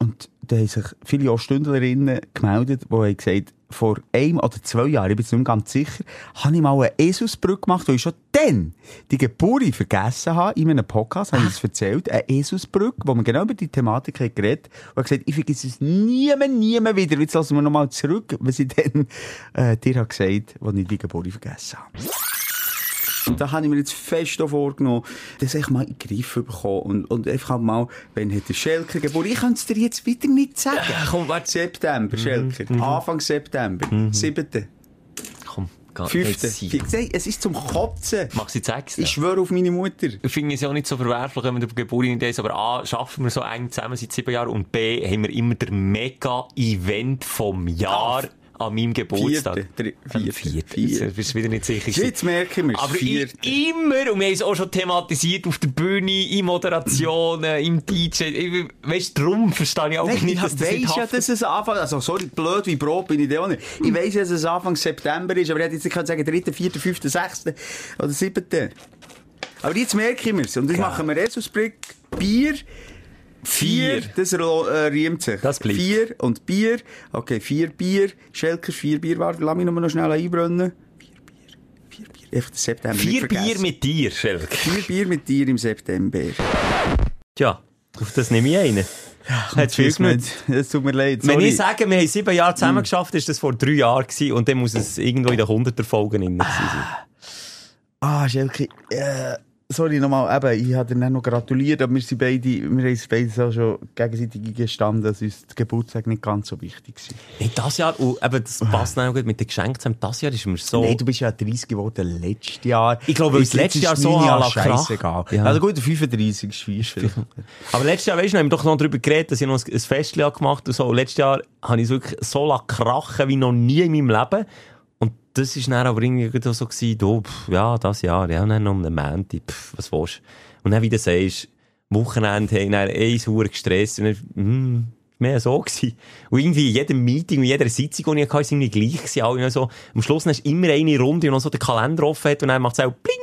Und da haben sich viele Ostündlerinnen gemeldet, die haben gesagt, vor einem oder zwei Jahren, ich bin jetzt nicht mehr ganz sicher, habe ich mal eine Esusbrücke gemacht, wo ich schon dann die Geburt vergessen habe. In einem Podcast habe ich es erzählt. Eine Esusbrücke, wo wir genau über die Thematik haben geredet und gesagt, ich vergesse es niemand, niemand wieder. Jetzt lassen wir nochmal zurück, was ich dann äh, dir habe gesagt habe, als ich die Geburt vergessen habe. Und da habe ich mir jetzt fest vorgenommen, dass ich mal in den Griff bekomme und, und einfach mal, wenn hat der Schelker Geburt, ich kann es dir jetzt wieder nicht sagen. komm, warte. September, Schelker. Anfang September. 7. Komm, geh, 5. jetzt sein. Nein, es ist zum Kotzen. Mach's jetzt extra. Ich schwöre auf meine Mutter. Ich finde es ja auch nicht so verwerflich, wenn man über Geburtstag ist, aber A, schaffen wir so eng zusammen seit sieben Jahren und B, haben wir immer der Mega-Event vom Jahr an meinem Geburtstag. Vierte, vierte, Vierte. vierte. Jetzt bist wieder nicht sicher. Jetzt merken wir. Aber ich, Vierte. immer, und wir haben es auch schon thematisiert auf der Bühne, in Moderationen, im DJ, ich, weißt du, darum verstehe ich auch Nein, nicht, ich dass das nicht weiss ja, dass es Anfang, also sorry, blöd wie Brot bin ich da auch nicht. Ich weiss ja, dass es Anfang September ist, aber ich hätte jetzt nicht sagen, 3., 4., 5., 6. oder 7. Aber jetzt merke ich mir's. Und jetzt machen wir Esusbrick, Bier, Vier, das äh, riemt sich. Das bleibt. Vier und Bier. Okay, vier Bier. Schelkers, vier Bier. Warte, lass mich nur noch schnell einbrennen. Vier Bier. Vier Bier. Einfach September Vier Bier mit dir, Schelke. Vier Bier mit dir im September. Tja, auf das nehme ich einen. Hat viel genützt. Es tut mir leid. Wenn sorry. ich sage, wir haben sieben Jahre zusammen geschafft, ist das vor drei Jahren gewesen und dann muss es irgendwo in den 100er Folgen gewesen sein. Ah, Schelke, äh, sorry nochmal, eben, ich habe dir noch gratuliert, aber wir sind beide, wir haben uns beide auch schon gegenseitig gestanden, dass uns der Geburtstag nicht ganz so wichtig war. Hey, das Jahr, und eben, das passt auch gut mit den Geschenken zusammen, das Jahr ist mir so... Nein, du bist ja 30 geworden letztes Jahr. Ich glaube, das letzte Jahr so Krach. scheissegal. Ja. Also gut, der 35 ist. Aber letztes Jahr, weißt du, haben wir doch noch darüber geredet, dass ich noch ein, habe gemacht und so. Und letztes Jahr habe ich es wirklich so krachen wie noch nie in meinem Leben. Das ist dann aber irgendwie so gewesen, du, pff, ja, das Jahr, ja, und dann noch den Montag, pff, was willst du? Und dann, wie du sagst, Wochenende haben dann eins Uhr gestresst und dann, hm, mehr so gewesen. Und irgendwie in jedem Meeting und jeder Sitzung, die ich hatte, ist irgendwie gleich gewesen. Alle so, am Schluss dann ist immer eine Runde, die noch so den Kalender offen hat und dann macht es auch bling!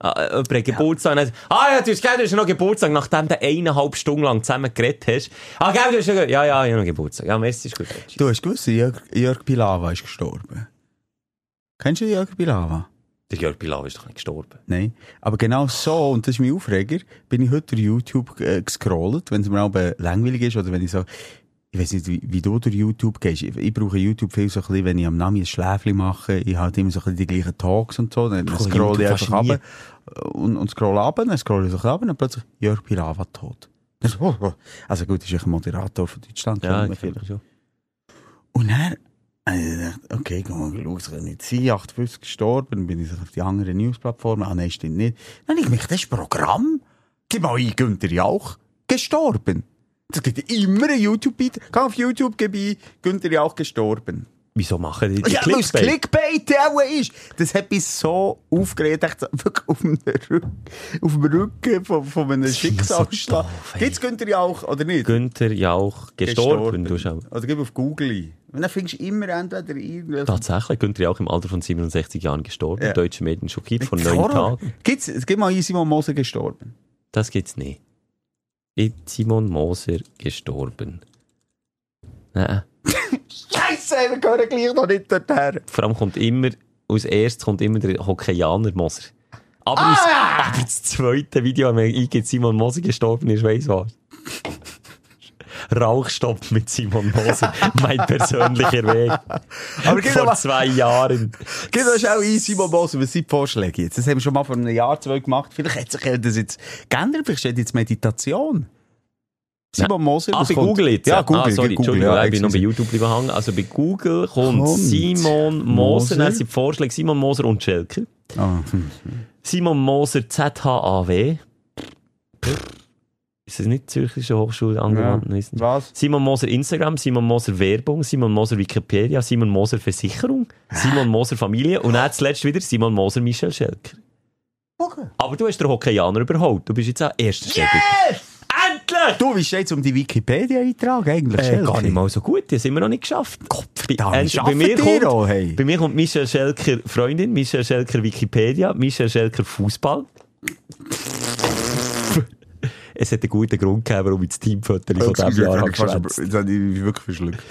Ah, äh, hat Geburtstag. und dann- Ah ja, du hast, du hast noch Geburtstag, nachdem du eineinhalb Stunden lang zusammen geredet hast. Ah, gell, du hast noch, ja, ja, ich habe noch Geburtstag. Ja, merci, ist gut. Du hast gewusst, Jörg, Jörg Pilawa ist gestorben. Kennst du Jörg Pilawa? Der Jörg Pilaw ist doch nicht gestorben. Nein. Aber genau so, und das ist mein Aufreger, bin ich heute durch YouTube äh, gescrollt, wenn es mir aber langweilig ist oder wenn ich so, ich weiß nicht, wie, wie du durch YouTube gehst. Ich, ich brauche YouTube viel so ein bisschen, wenn ich am Nami ein Schläfchen mache, ich habe immer so ein bisschen die gleichen Talks und so, dann brauche scroll ich einfach runter und, und scroll runter, dann scroll ich so runter und dann plötzlich Jörg Pilawa tot. Also gut, ist ja ein Moderator von Deutschland. Ja, ich schon. und dann, äh, okay, geh mal kann nicht sein, 58 gestorben, bin ich auf die anderen Newsplattformen, ah nein, stimmt nicht. Dann habe ich mich, das ist Programm, gib mal ein, Günther Jauch, gestorben. Das gibt immer ein YouTube-Beitrag, geh auf YouTube, gib ein, Günther Jauch gestorben. Wieso machen die, die Ja, weil es Clickbait? Clickbait auch ist. Das hat mich so aufgeregt, so wirklich auf dem Rücken, auf dem Rücken von, von einem Schicksalsschlag. doof, ey. Gibt's Günther Jauch oder nicht? Günther Jauch gestorben. Du schau. Oder gib auf Google ein. Und dann findest du immer entweder irgendwelche... Tatsächlich, Günther Jauch im Alter von 67 Jahren gestorben. Ja. Deutsche Medien schockiert von neun. Tagen. Gibt's, es gibt mal einen Simon Moser gestorben. Das gibt's nicht. Ist Simon Moser gestorben? Nein. Scheiße, wir gehören gleich noch nicht dorthin. Vor allem kommt immer, als erstes kommt immer der Hockeyaner Moser. Aber, Ah! das, aber das zweite Video, wenn eingeht, Simon Moser gestorben ist, weiss was. Rauchstopp mit Simon Moser. mein persönlicher Weg. Aber Vor mal- zwei Jahren. Gib uns auch ein, Simon Moser, was sind die Vorschläge jetzt? Das haben wir schon mal vor einem Jahr, zwei gemacht. Vielleicht hat sich das jetzt geändert, vielleicht steht jetzt Meditation. Simon Moser, Ah, bei kommt? Google jetzt? Ja, Google. Ah, sorry, Google, ja, ich bin noch bei. YouTube hängen. Also bei Google kommt, Kommt. Simon Moser, Moser. sind die Vorschläge Simon Moser und Schelker. Ah, hm. Simon Moser ZHAW. Ist das nicht die Zürchische Hochschule angewandte Wissenschaft? Was? Simon Moser Instagram, Simon Moser Werbung, Simon Moser Wikipedia, Simon Moser Versicherung, Simon Moser Familie und dann zuletzt wieder Simon Moser Michel Schelker. Okay. Aber du hast den Hockeyaner überholt. Du bist jetzt auch erster Stelle. Du, wie steht es um die Wikipedia-Eintrag eigentlich? Äh, gar nicht mal so gut, die sind wir noch nicht geschafft. Da Äh, bei, bei, mir kommt, auch, hey. bei mir kommt Michel Schelker Freundin, Michel Schelker Wikipedia, Michel Schelker Fußball. es hat einen guten Grund gegeben, warum ich das Teamfoto von diesem Jahr habe geschwänzt. Jetzt habe ich wirklich verschluckt.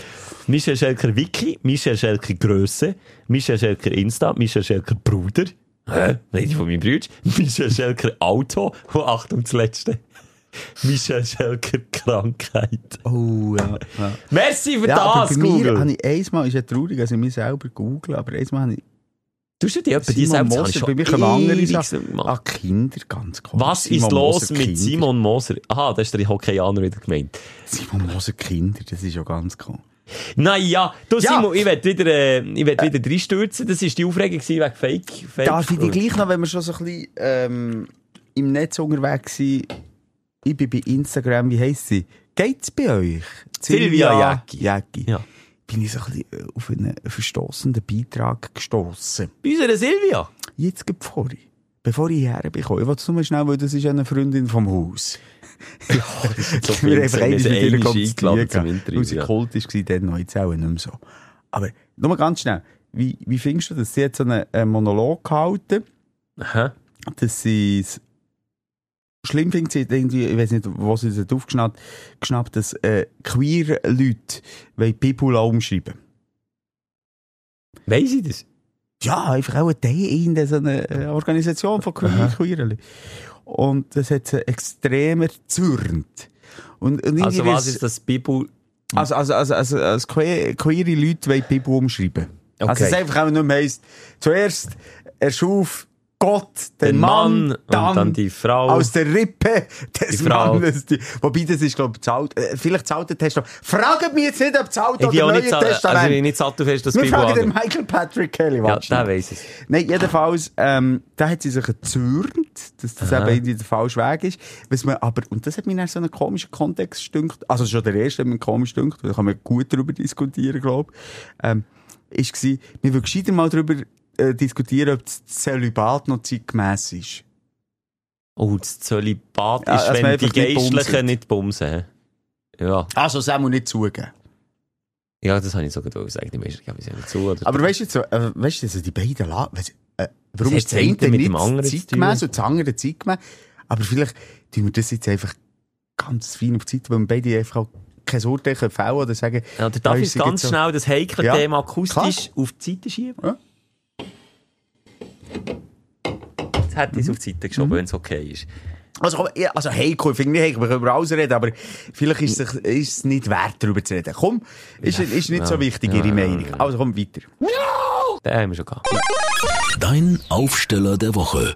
Michel Schelker Wiki, Michel Schelker Grösse, Michel Schelker Insta, Michel Schelker Bruder. Hä? Rede ich von meinem Bruder? Michel Schelker Auto. Und Achtung, das letzte. Michel Schelker Krankheit. Oh, ja. ja. Merci für Ja, das, bei mir Google. habe ich einmal, ist ja traurig, also ich mich selber googeln, aber einmal habe ich Du hast ja die Simon selbst Moser, bei mir kommen andere Sachen. Ah, Kinder, ganz komisch. Was Simon ist los Moser, mit Kinder. Simon Moser? Aha, das ist der Hockeyaner wieder gemeint. Simon Moser Kinder, das ist ja ganz cool. Naja, du Ja. Simon, ich werde wieder, äh, ich werd wieder reinstürzen. Das war die Aufregung wegen Fake. Fake Darf ich dich gleich noch, wenn wir schon so ein bisschen ähm, im Netz unterwegs sind, ich bin bei Instagram, wie heisst sie? Geht's bei euch? Silvia Jäcki. Ja. Bin ich so ein bisschen äh, auf einen verstossenden Beitrag gestossen. Bei unserer Silvia. Jetzt gerade vorhin. Bevor ich hierher bin. Ich wollte es nur schnell, weil das ist eine Freundin vom Haus. So Wir haben einfach mit ihr. Interview. Weil sie ja. kultisch war, dann noch jetzt auch nicht mehr so. Aber nur ganz schnell. Wie, wie findest du das? Sie hat so einen, einen Monolog gehalten, Aha. dass sie schlimm hat irgendwie, ich weiß nicht, wo sie das aufgeschnappt, geschnappt, dass äh, queer Leute wollen auch umschreiben. Weiss ich das? Ja, einfach auch ein in so einer äh, Organisation von queer, queer Leuten. Und das hat sie extrem erzürnt. Und, und Also was ist- das Bibel... Also, also, also, also, als queer, queere Leute wollen die Bibel umschreiben. Also, Okay. es einfach auch nicht mehr heisst, zuerst erschuf Gott den, Den Mann, Mann dann, und dann die Frau. aus der Rippe des. Mannes. Die, wobei, das ist, glaube ich, das Alte, äh, vielleicht das Alte Testament. Fragt mich jetzt nicht, ob das Alte oder Neue so, also Testament. ich bin nicht satt, hast das Wir Bibel fragen den. Michael Patrick Kelly. Ja, der weiss es. Nein, jedenfalls, ähm, da hat sie sich gezürnt, dass das Aha. eben irgendwie der falsche Weg ist. Was man aber, und das hat mir in so einen komischen Kontext gestünkt, also schon der erste hat mir komisch gestünkt, da kann man gut darüber diskutieren, glaube ich, ähm, ist gsi, wir wollen gescheiter mal darüber äh, diskutieren, ob das Zölibat noch zeitgemäss ist. Oh, das Zölibat Ja, ist, man wenn die Geistlichen nicht bumsen. Ja. Also, das muss nicht zugeben. ja, das habe ich sogar gesagt. Die meisten geben es ja nicht zu. Oder? Aber weißt du jetzt so, äh, weißt du, also die beiden La weißt, du, äh, warum Das ist das eine mit nicht dem anderen tun. und das andere zeitgemäß? Aber vielleicht tun wir das jetzt einfach ganz fein auf die Zeit, weil wir beide einfach auch kein Urteil können fällen oder sagen, Ja, der darf ja, ich ganz jetzt schnell das heikle Ja, Thema akustisch klar. auf die Seite schieben. Ja. Jetzt hätte ich es auf die Seite geschoben, wenn es okay ist. So, also, komm, ja, also heikel, ich finde nicht heikel, wir können über alles reden, aber vielleicht ist es, ist es nicht wert, darüber zu reden. Komm, ist, ist nicht so wichtig, ihre Meinung. Also komm, weiter. Den haben wir schon gehabt. Dein Aufsteller der Woche.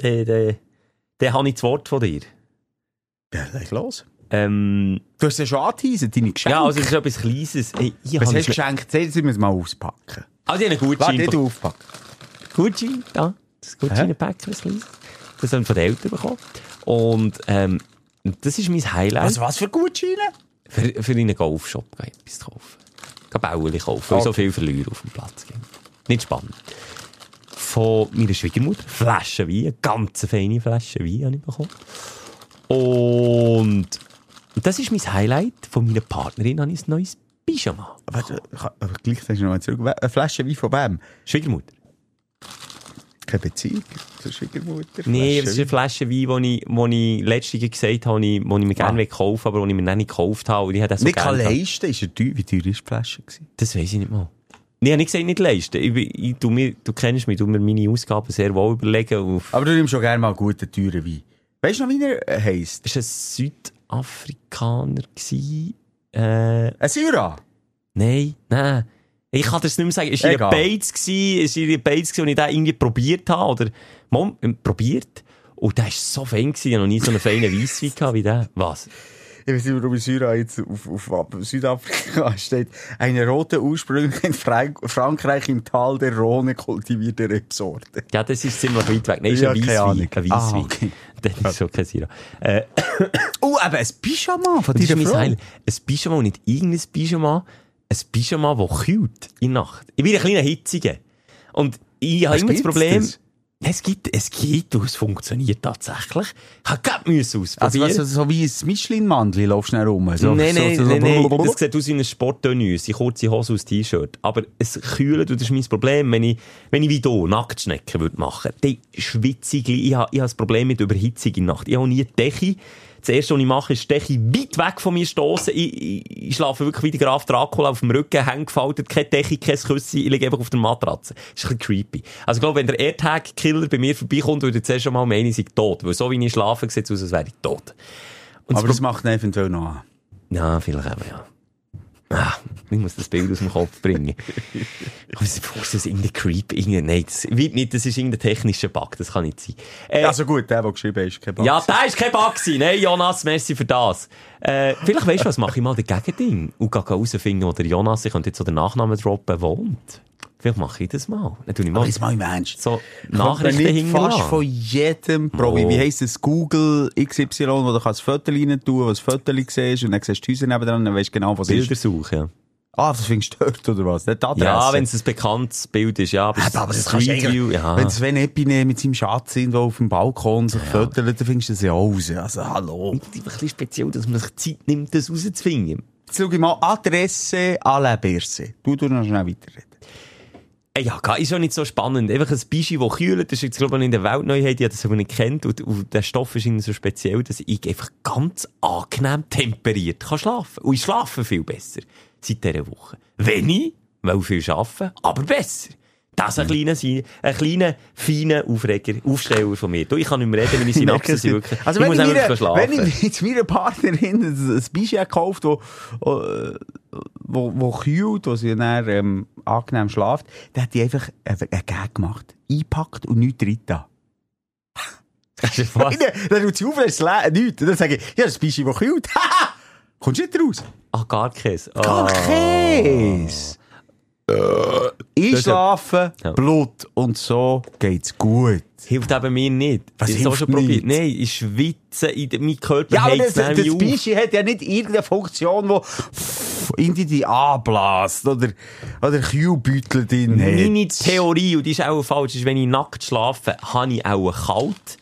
Den, den, den habe ich das Wort von dir. Ja, leg los. Ähm, Du hast ja schon angeteasert, deine Geschenke. ja, also es ist etwas Kleines. Ich, ich Was habe hast du geschenkt? Jetzt müssen wir es mal auspacken. Also ich habe einen Warte, Gutschein. nicht be- aufpacken. Gutschein, ja. Das Gutschein-Päckchen, das kleines. Das haben wir von den Eltern bekommen. Und ähm, das ist mein Highlight. Also was für Gutscheine? Für, für einen Golfshop gehen, etwas zu kaufen. Gehen Bäuerli kaufen, weil so Okay. viel Verlierer auf dem Platz gibt. Nicht spannend. Von meiner Schwiegermutter, Flasche Wein, eine ganz feine Flasche Wein habe ich bekommen. Und das ist mein Highlight. Von meiner Partnerin habe ich ein neues Pyjama. Ich kann- aber gleich sagst du noch mal zurück. Eine Flasche Wein von wem? Schwiegermutter. Keine Beziehung zur Schwiegermutter? Nee, das ist eine Flasche Wein, die ich, wo ich letztens gesagt habe, die ich, mir gerne Ah. kaufen aber die ich mir noch nicht gekauft habe. Und ich so Nicht kann leisten, ist er teuer. Wie teuer ist die Flasche? Gewesen? Das weiß ich nicht mal. Nee, ich habe nicht gesagt, nicht leisten. Ich, ich, tu mir, du kennst mich, du mir meine Ausgaben sehr wohl überlegen. Aber du nimmst schon gerne mal guten, teuren Wein. Weißt du noch, wie er äh, heisst? ist ein Südafrikaner? Äh, Ein Syra? nein, nein. Ich kann das nicht mehr sagen. Ist ihr Egal. Beiz gsi? Ist ihr Beiz gsi, und ich den irgendwie probiert habe? Oder, mal, ähm, probiert? Und der war so fein gsi. Ich noch nie so einen feinen Weisswein gehabt wie der. Was? Ich weiß nicht, warum Syra jetzt auf, auf, auf Südafrika steht. Eine rote, ursprünglich in Frank Frankreich im Tal der Rhone kultivierte Rebsorte. Ja, das ist ziemlich weit weg. Nein, ist ein Weisswein. Ein Weisswein. Ah, okay. Das ist schon kein Syrah. Äh, Oh, eben ein Pyjama von. Highlight. Ein Pyjama und nicht irgendein Pyjama. Ein Pyjama, das kühlt in der Nacht. Ich bin ein kleiner Hitziger. Und ich habe immer das Problem... das? Es gibt, es gibt es funktioniert tatsächlich. Ich habe gerade müssen Also, ausprobieren. was, so wie ein Michelin-Mandel laufst du schnell rum. So, nein, nein, so, so, nein, nein, blablabla. das sieht aus wie ein Sporttenüs, die kurze Hose aus T-Shirt. Aber es kühlt, und das ist mein Problem, wenn ich, wenn ich wie hier Nacktschnecken würde machen, dann schwitze ich, habe, ich habe ein Problem mit Überhitzung in der Nacht. Ich habe nie die Decke. Das erste, was ich mache, ist Decke weit weg von mir stoßen. Ich, ich, ich schlafe wirklich wie der Graf Dracula auf dem Rücken, hängefaltet, keine Decke, kein Küssi, ich liege einfach auf der Matratze. Das ist ein bisschen creepy. Also ich glaube, wenn der AirTag-Killer bei mir vorbeikommt, würde ich zuerst schon mal meinen, ich sei tot. Weil so wie ich schlafe, sieht es aus, als wäre ich tot. Und Aber das das macht ihn eventuell noch an. ja, vielleicht eben, ja. Ah, ich muss das Bild aus dem Kopf bringen. Aber es ist das irgendein Creep, irgendein, nein, das wird nicht, das ist irgendein technischer Bug, das kann nicht sein. Äh, Also gut, der, der geschrieben ist kein Bug. ja, da ist kein Bug gewesen. Nein, Jonas, merci für das. Äh, vielleicht weisst du was, mache ich mal den Gegending und gehe herausfinden, wo der Jonas, ich könnte jetzt so den Nachnamen droppen, wohnt. Vielleicht mache ich das mal. Dann tue ich Aber mal jetzt mal im Ernst. so Nachrichten nicht fast hinterlassen. von jedem Probi. Oh. Wie heisst das? Google XY, wo du kannst Foto rein tun, was Foto siehst, und dann siehst du Häuser nebenan, dann weißt du genau, was ist. Bildersuche, ja. Ah, das findest du dort, oder was? Nicht die Adresse. Ja, wenn es ein bekanntes Bild ist, ja. Aber, Aber, aber das kannst du Street View, eigentlich, ja. wenn Sven Epine mit seinem Schatz irgendwo auf dem Balkon sich Ja. fotolt, dann findest du das ja raus. Also, hallo. Es ist ein bisschen speziell, dass man sich Zeit nimmt, das rauszufinden. Jetzt schau ich mal Adresse à la Berse. Du, du noch schnell weiterreden. Äh, Ja, ist auch nicht so spannend. Einfach ein Bischi, das kühlt, das ist jetzt, glaube ich, in der Weltneuheit, ich habe das aber nicht kennt. Und, und der Stoff ist irgendwie so speziell, dass ich einfach ganz angenehm temperiert kann schlafen. Und ich schlafe viel besser seit dieser Woche. Wenig, weil viel arbeiten, aber besser. Das ist ein kleiner, ein kleiner, feiner Aufreger, Aufsteller von mir. Du, ich kann nicht mehr reden, meine Synapsen sind wirklich... Also ich wenn muss ich, mir, schlafen. wenn ich jetzt meiner Partnerin ein, ein gekauft wo, äh, wo, wo kühlt, wo sie dann ähm, angenehm schlaft, dann hat die einfach einen Gag gemacht. Eingepackt und nichts drin da. Was? Dann tut sie auf, dann ist es nichts. Dann sage ich, ja, das Bischi, das kühlt. Haha! Kommst du nicht raus? Ah, gar Käse. Gar Ah. Käse. Einschlafen, Ja. Blut und so geht's gut. Hilft eben mir nicht. Was ich habe schon probiert. Nein, ich schwitze, in de- mein Körper Ja, aber das, das auf. Bischi hat ja nicht irgendeine Funktion, die in die, die anbläst oder, oder Kühlbeutel drin hat. Meine Theorie, und die ist auch falsch, ist, wenn ich nackt schlafe, habe ich auch kalt.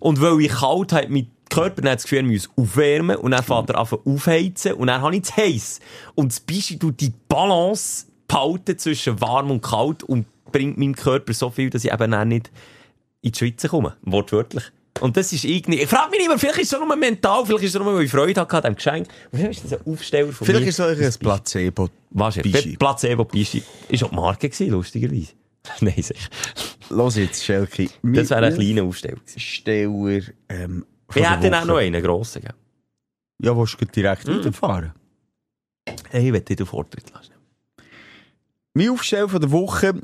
Und weil ich kalt habe, mein Körper dann das Gefühl, er muss aufwärmen und dann fährt er einfach aufheizen und dann habe ich es heiß. Und das Bischi tut die Balance behalten zwischen warm und kalt und bringt meinem Körper so viel, dass ich eben auch nicht in die Schweiz komme. Wortwörtlich. Und das ist irgendwie, ich frage mich immer, vielleicht ist es nur mental, vielleicht ist es nur, weil ich Freude hatte an diesem Geschenk. Vielleicht ist das ein Aufsteller von Vielleicht mir. ist es ein Placebo. Wahrscheinlich. Placebo Bischi. Ist auch die Marke gewesen, lustigerweise. Nein, sicher. Los jetzt, Schelke. Das wäre ein kleiner Aufsteller gewesen. Steller, ähm, Ich hätte dann auch noch einen grossen, gell? Ja, willst du direkt Mhm. weiterfahren? Hey, ich will dich auf Vortritt lassen. Mein Aufstell von der Woche.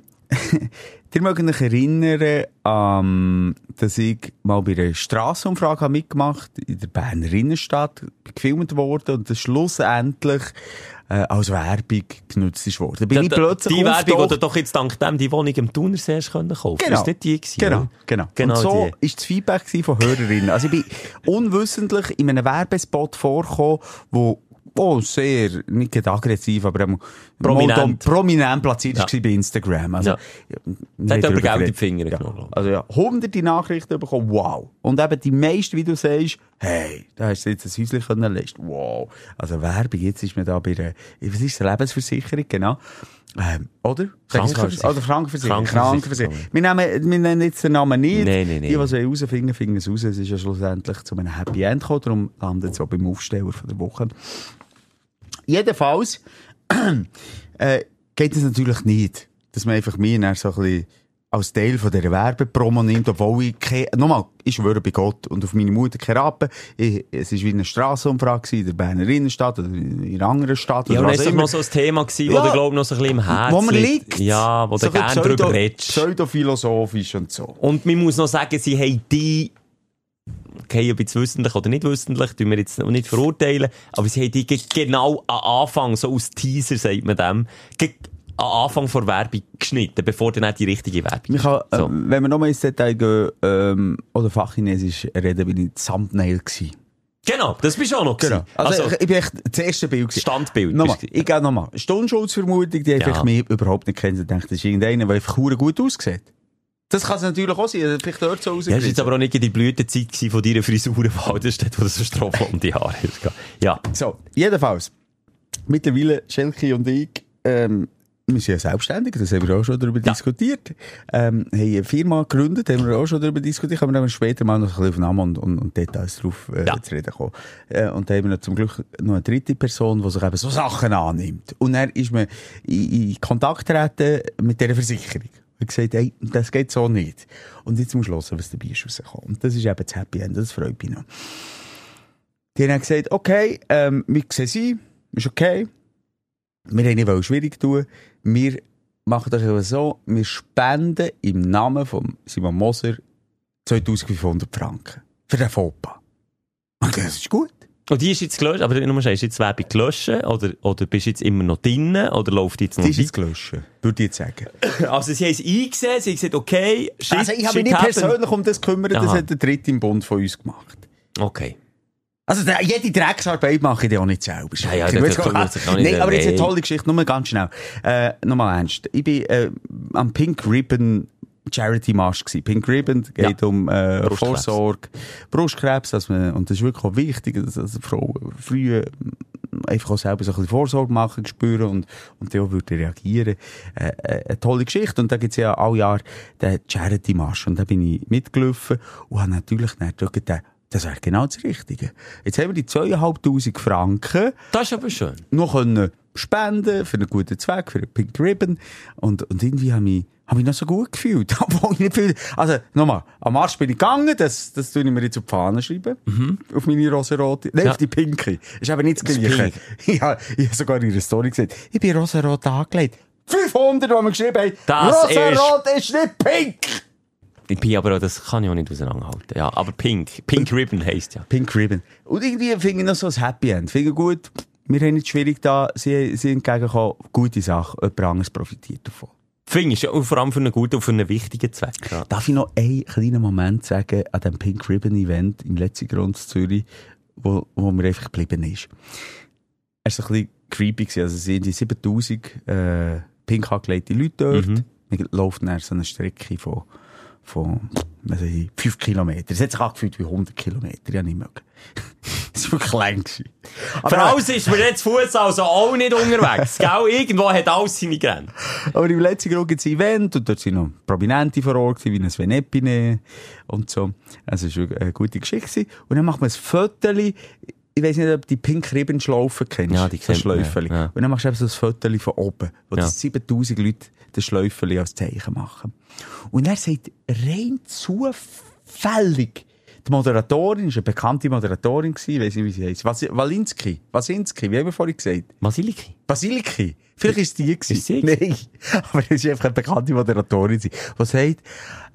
Ihr mögt euch erinnern, ähm, dass ich mal bei einer Strassenumfrage habe mitgemacht in der Berner Innenstadt, gefilmt worden und das schlussendlich äh, als Werbung genutzt ist worden. Da bin ich plötzlich die Werbung, die du doch jetzt dank dem die Wohnung im Thunersee hast können kaufen. Genau. Ist nicht die gewesen, Genau, genau. Genau und so die. ist das Feedback von Hörerinnen. Also ich bin unwissentlich in einem Werbespot vorgekommen, wo Oh, sehr, nicht aggressiv, aber Prominent. prominent platziert Ja. war bei Instagram. Also, Ja. hat drüber Geld in die. Finger Ja. genommen. Also ja, hunderte Nachrichten bekommen, wow. Und eben die meisten, wie du sagst, hey, da hast du jetzt ein Häuschen können leisten. Wow. Also Werbung, jetzt ist man da bei einer, was ist das, Lebensversicherung, genau. Ähm, oder? Krankenversicherung. Oder. Krankenversicherung. Krankenversicherung. Wir, nehmen, wir nennen jetzt den Namen nicht. Nein, nein, nein. Die, die es herausfinden, finden es raus. Es ist ja schlussendlich zu einem Happy End gekommen, darum landet es auch beim Aufsteller von der Woche. Jedenfalls äh, geht es natürlich nicht, dass man einfach dann so ein bisschen als Teil von dieser Werbepromo nimmt, obwohl ich keine, nochmal, ich schwöre bei Gott und auf meine Mutter keine Rappen. Ich, es war wie eine Strassenumfrage in der Berner Innenstadt oder in einer anderen Stadt. Ja, oder und das immer. noch so ein Thema gewesen, Ja. wo du, glaub ich, noch so ein bisschen im Herzen wo man liegt. Ja, wo du So ein gerne drüber redest. Pseudophilosophisch und so. Und man muss noch sagen, sie haben die, okay, ob jetzt wissentlich oder nicht wissentlich, tun wir jetzt noch nicht verurteilen, aber sie haben die ge- genau am Anfang, so als Teaser sagt man dem, am Anfang vor Werbung geschnitten, bevor dann auch die richtige Werbung Ich kann, So. äh, wenn wir nochmal ins Detail gehen, ähm, oder Fachchinesisch reden, bin ich Thumbnail gewesen. Genau, das bist du auch noch gewesen. Also, Also, ich, ich bin echt das erste Bild gewesen. Standbild Nochmal, ich gehe nochmal. Stundenschuldsvermutung, die Ja. einfach mich überhaupt nicht kennen. Ich denke, das ist irgendeiner, der einfach gut aussieht. Das kann es natürlich auch sein. Vielleicht dort so ja, das war jetzt aber auch nicht in die Blütezeit von deiner Frisurenwahl, das steht, wo du so Strophe um die Haare hast. Ja. So, jedenfalls. Mittlerweile, Schelke und ich, ähm, wir sind ja selbstständig, das haben wir auch schon darüber diskutiert. Ähm, haben eine Firma gegründet, haben wir auch schon darüber diskutiert, können wir später mal noch ein bisschen auf Namen und, und, und Details drauf äh, Ja. zu reden kommen. Äh, und da haben wir zum Glück noch eine dritte Person, die sich eben so Sachen annimmt. Und dann ist man in, in Kontakt treten mit dieser Versicherung. Und gesagt, hey, das geht so nicht. Und jetzt musst du hören, was dabei ist rausgekommen. Und das ist eben das Happy End, das freut mich noch. Die haben gesagt, okay, ähm, wir sehen sie, ist okay. Wir haben nicht schwierig tun. Wir machen das so, wir spenden im Namen von Simon Moser 2500 Franken. Für den FOPA. Und das ist gut. Und die ist jetzt gelöscht, aber nur mal, ist jetzt Werbung gelöscht, oder, oder bist du jetzt immer noch drinnen, oder läuft jetzt noch Die ist jetzt gelöscht, würde ich jetzt sagen. Also sie haben es eingesehen, sie haben gesagt, okay, shit, also ich habe mich nicht happened. persönlich um das gekümmert, das hat der Dritte im Bund von uns gemacht. Okay. Also jede Drecksarbeit mache ich dann auch nicht selber. Ja, ja, das- kann auch nicht Nein, aber jetzt eine tolle Geschichte, nur ganz schnell. Äh, nochmal ernst. Ich bin äh, am Pink Ribbon Charity Marsch gewesen. Pink Ribbon geht Ja. um äh, Brustkrebs. Vorsorge, Brustkrebs, dass man, und das ist wirklich auch wichtig, dass, dass Frauen früh äh, einfach auch selber so ein bisschen Vorsorge machen, spüren und, und dann würde reagieren. Äh, äh, eine tolle Geschichte. Und da gibt's ja alle Jahr den Charity Marsch. Und da bin ich mitgelaufen und habe natürlich dann das wäre genau das Richtige. Jetzt haben wir die 2'500 Franken Das ist aber schön. noch können spenden für einen guten Zweck, für einen Pink Ribbon. Und, und irgendwie habe ich, habe ich noch so gut gefühlt. Obwohl ich nicht viel, also, nochmal, am Marsch bin ich gegangen, das, das tue ich mir jetzt auf die Fahne schreiben. Auf meine rosarote, nein, Ja. auf die pinke. Ist aber nicht das Gleiche. Ja, ich habe sogar in ihrer Story gesagt, ich bin rosarot angelegt. 500, die wir geschrieben haben. Das Rosarot ist nicht pink! Ich bin aber auch, das kann ich auch nicht auseinanderhalten. Ja, aber Pink. Pink Ribbon heisst ja. Pink Ribbon. Und irgendwie finde ich noch so ein Happy End. Finde ich gut. Wir haben nicht schwierig da, sie sind entgegengekommen. Gute Sache. Jemand anderes profitiert davon. Finde ich, und vor allem für einen guten und für einen wichtigen Zweck. Ja. Darf ich noch einen kleinen Moment sagen an dem Pink Ribbon Event im letzten Grund Zürich, wo, wo mir einfach geblieben ist? Er war ein bisschen creepy. gewesen. Also es sind die 7000 äh, pink angelegte Leute dort. Mhm. Man läuft nach so einer Strecke von, von was weiß ich, 5 Kilometern. Es hat sich angefühlt wie 100 Kilometer. Ja, nicht mögen. Das war klein. gewesen. Für alles ist mir jetzt Fuß also auch nicht unterwegs. Gell? Irgendwo hat alles seine Grenzen. Aber im letzten Grund gibt es ein Event und dort sind noch Prominente vor Ort, gewesen, wie ein Sven Epine und so. Also, es war eine gute Geschichte. Und dann macht man ein Foto. Ich weiß nicht, ob du die Pink Ribbon Schlaufen kennst. Ja, die man, Schläufeli. ja, ja. Und dann machst du eben so ein Foto von oben, wo Ja. die 7000 Leute das Schläufeli als Zeichen machen. Und er sagt rein zufällig, die Moderatorin, ist eine bekannte Moderatorin gewesen, ich weiß nicht, wie sie heisst. Was, Walinski. Wasinski, wie haben wir vorhin gesagt? Basiliki. Basiliki. Vielleicht ist die gewesen. Ist sie Nein. Aber es ist einfach eine bekannte Moderatorin, die sagt,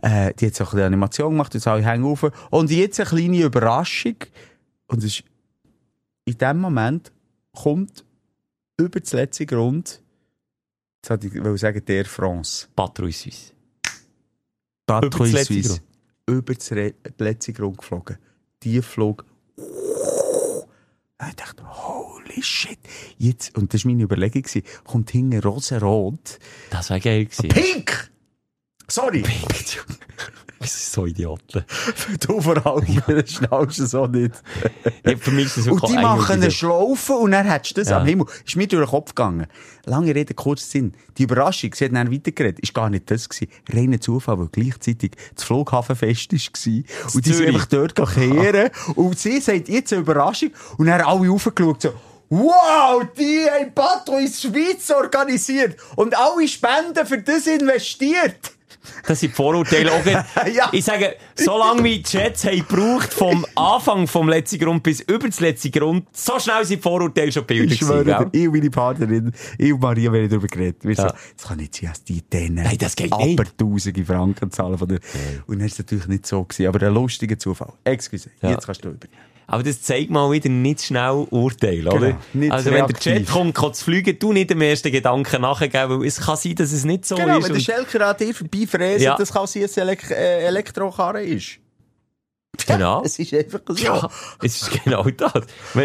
äh, die hat so eine Animation gemacht, jetzt alle hängen auf. Und jetzt eine kleine Überraschung. Und es ist, in dem Moment kommt über das letzte Grund, jetzt wollte ich sagen, der France. Patrouille Suisse. Patrouille Suisse. Über das Re letzte Grund geflogen. Die flog. Ich dachte, holy shit. Jetzt, und das war meine Überlegung, kommt hinten rosarot. Das wäre geil gewesen. Pink! Sorry! Ist so Idioten. Du vor allem, das schnallst du so nicht. Ja, für mich ist das Und die machen eine. Schlaufe und dann hättest du das Ja. am Himmel. Ist mir durch den Kopf gegangen. Lange Rede, kurzer Sinn. Die Überraschung, sie hat dann weitergeredet, ist gar nicht das gewesen. Reiner Zufall, weil gleichzeitig das Flughafenfest war. Und die sind einfach dort kehren. Und sie sagt jetzt eine Überraschung. Und dann alle raufgeschaut, so, Wow, die haben Patrouille Schweiz organisiert und alle Spenden für das investiert. Das sind die Vorurteile. Auch Ja. Ich sage, solange wir die Jets haben gebraucht, vom Anfang vom letzten Grund bis über das letzte Grund, so schnell sind die Vorurteile schon Bilder Ich schwöre, dir, gewesen, gell? ich und meine Partnerin, ich und Maria, wir haben darüber geredet. Wir Ja. so, das kann nicht sein, dass die denen Nein, das geht aber nicht. tausende Franken zahlen von der, und dann ist es natürlich nicht so gewesen, aber ein lustiger Zufall. Excuse, Ja. jetzt kannst du über. Aber das zeigt mal wieder nicht schnell Urteil, oder? Genau, also wenn der reaktiv. Jet kommt, kann zu fliegen, du nicht dem ersten Gedanken nachgeben, weil es kann sein, dass es nicht so Genau, ist. wenn der Schelker an dir vorbeifräst, Ja. das kann sein, dass es Elek äh, Elektrokarre ist. Genau. Es ist einfach so. Ja, es ist genau das.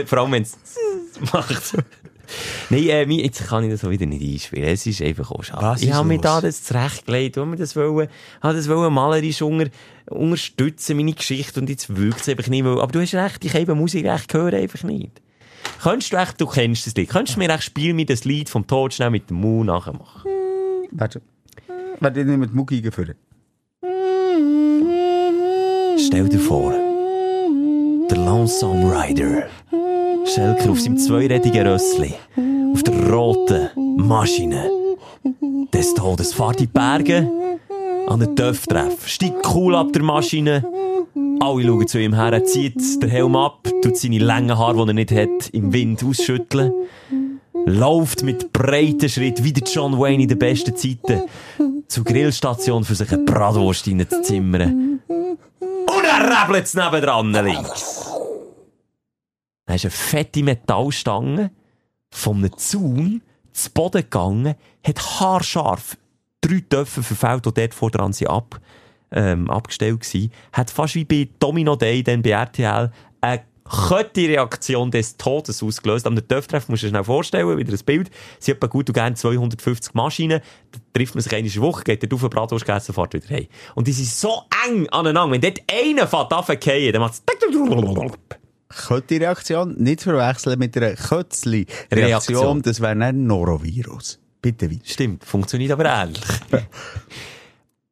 Vor allem, wenn es macht. Nein, äh, jetzt kann ich das auch wieder nicht einspielen. Es ist einfach auch schade. Was ich habe mir da das zurechtgelegt, wo wir das wollen, habe das wollen malerisch unter, unterstützen, meine Geschichte, und jetzt wirkt es einfach nicht, weil, aber du hast recht, ich habe Musik recht hören einfach nicht. Könntest du echt, du kennst das Lied, könntest du mir echt spielen mir das Lied vom Tod schnell mit dem Mu nachher machen? Warte. Warte, ich nehme die Mucki eingeführt. Stell dir vor, der Lonesome Rider, Schelker auf seinem zweirädigen Rössli, auf der roten Maschine des Todes, fährt in die Berge, an den Töpftreff, steigt cool ab der Maschine, alle schauen zu ihm her, er zieht den Helm ab, tut seine langen Haare, die er nicht hat, im Wind ausschütteln, läuft mit breiten Schritt wie der John Wayne in den besten Zeiten zur Grillstation für sich eine Bratwurst reinzuzimmern. Und er rebelt nebendran links. Dann ist eine fette Metallstange von einem Zaun zu Boden gegangen, hat haarscharf drei Töpfe verfehlt, die dort vor dran ab, ähm, abgestellt waren, hat fast wie bei Domino Day, dann bei RTL, eine Reaktion des Todes ausgelöst. Am Töpftreff musst du dir schnell vorstellen, wieder ein Bild. Sie etwa gut und gerne 250 Maschinen. Da trifft man sich eine Woche, geht dort auf eine Bratwurst gegessen, fährt wieder heim. Und die sind so eng aneinander. Wenn dort einer fährt dann macht es Kötti-Reaktion nicht verwechseln mit einer Kötzli-Reaktion. Reaktion. Das wäre ein Norovirus. Bitte weiter. Stimmt, funktioniert aber ähnlich.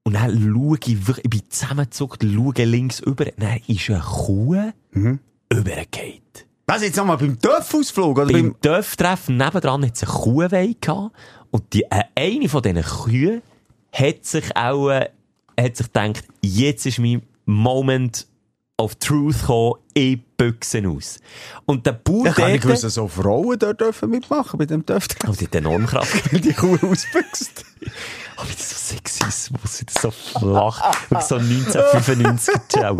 Und dann schaue ich wirklich, ich bin zusammengezuckt, schaue links über, dann ist eine Kuh Mhm. übergegangen. Was jetzt nochmal beim Töpfausflug? Oder beim... Beim Dörftreffen nebendran hat es eine Kuhweih gehabt. Und die, äh, eine von diesen Kühen hat sich auch, äh, hat sich gedacht, jetzt ist mein Moment of Truth gekommen, ich büchse aus. Und der Bauer Ich nicht dort- gewusst, dass so Frauen dort dürfen mitmachen bei dem Töpfchen. Oh, die hat enorm Kraft. Weil die Kuh ausbüchst. Oh, wie das so Sexismus, das so flach. Und so 1995 Ciao.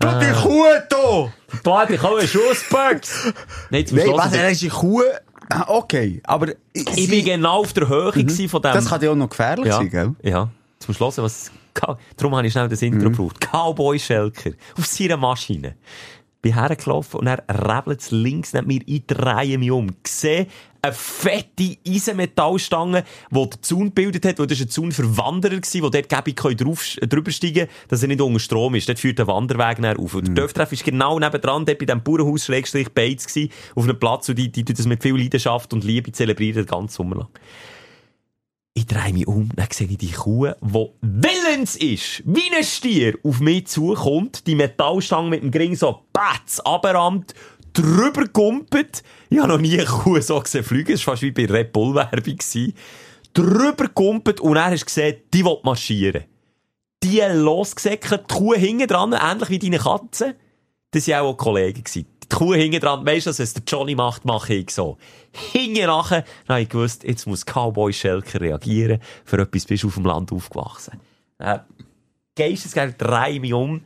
Du, die Kuh da! Hätte ich auch einen Schussbüchs. Nein, zum Nein, Schluss. was, er ist die Kuh... Ah, Okay, aber... ich bin genau auf der Höhe gewesen von dem. Das kann ja auch noch gefährlich ja, sein, gell? ja. Zum Schluss, was, darum habe ich schnell das Intro Mhm. gebraucht. Cowboy Schelker. Auf seiner Maschine. bin hergelaufen und er rebelt es links neben mir, ich drehe mich um. Sehe eine fette Eisenmetallstange, die den Zaun gebildet hat, wo das war ein Zaun für Wanderer wo dort Gabi drauf, drüber steigen dass er nicht unter Strom ist. Dort führt der Wanderweg näher auf. Und der Dörftreff ist genau nebendran, dort bei diesem Bauernhaus Schrägstrich Beiz gewesen, auf einem Platz, und die, die, die das mit viel Leidenschaft und Liebe zelebrieren, den ganzen Sommer lang. Ich drehe mich um, dann sehe ich die Kuh, die willens ist, wie ein Stier, auf mich zukommt, die Metallstange mit dem Gring so batz, abrammt, drüber gumpet. Ich habe noch nie eine Kuh so gesehen fliegen, das war fast wie bei Red Bull Werbung. gewesen. Drüber gumpet und er hast gesehen, die will marschieren. Die losgesäckelt, die Kuh hinten dran, ähnlich wie deine Katze. Das waren auch Kollegen. Die Kuh hinten dran, weisst du, was es der Johnny macht, mache ich so. Hinten nachher, dann habe ich gewusst, jetzt muss Cowboy Schelker reagieren, für etwas bist du auf dem Land aufgewachsen. Äh, Geistesgeil, drei mich um.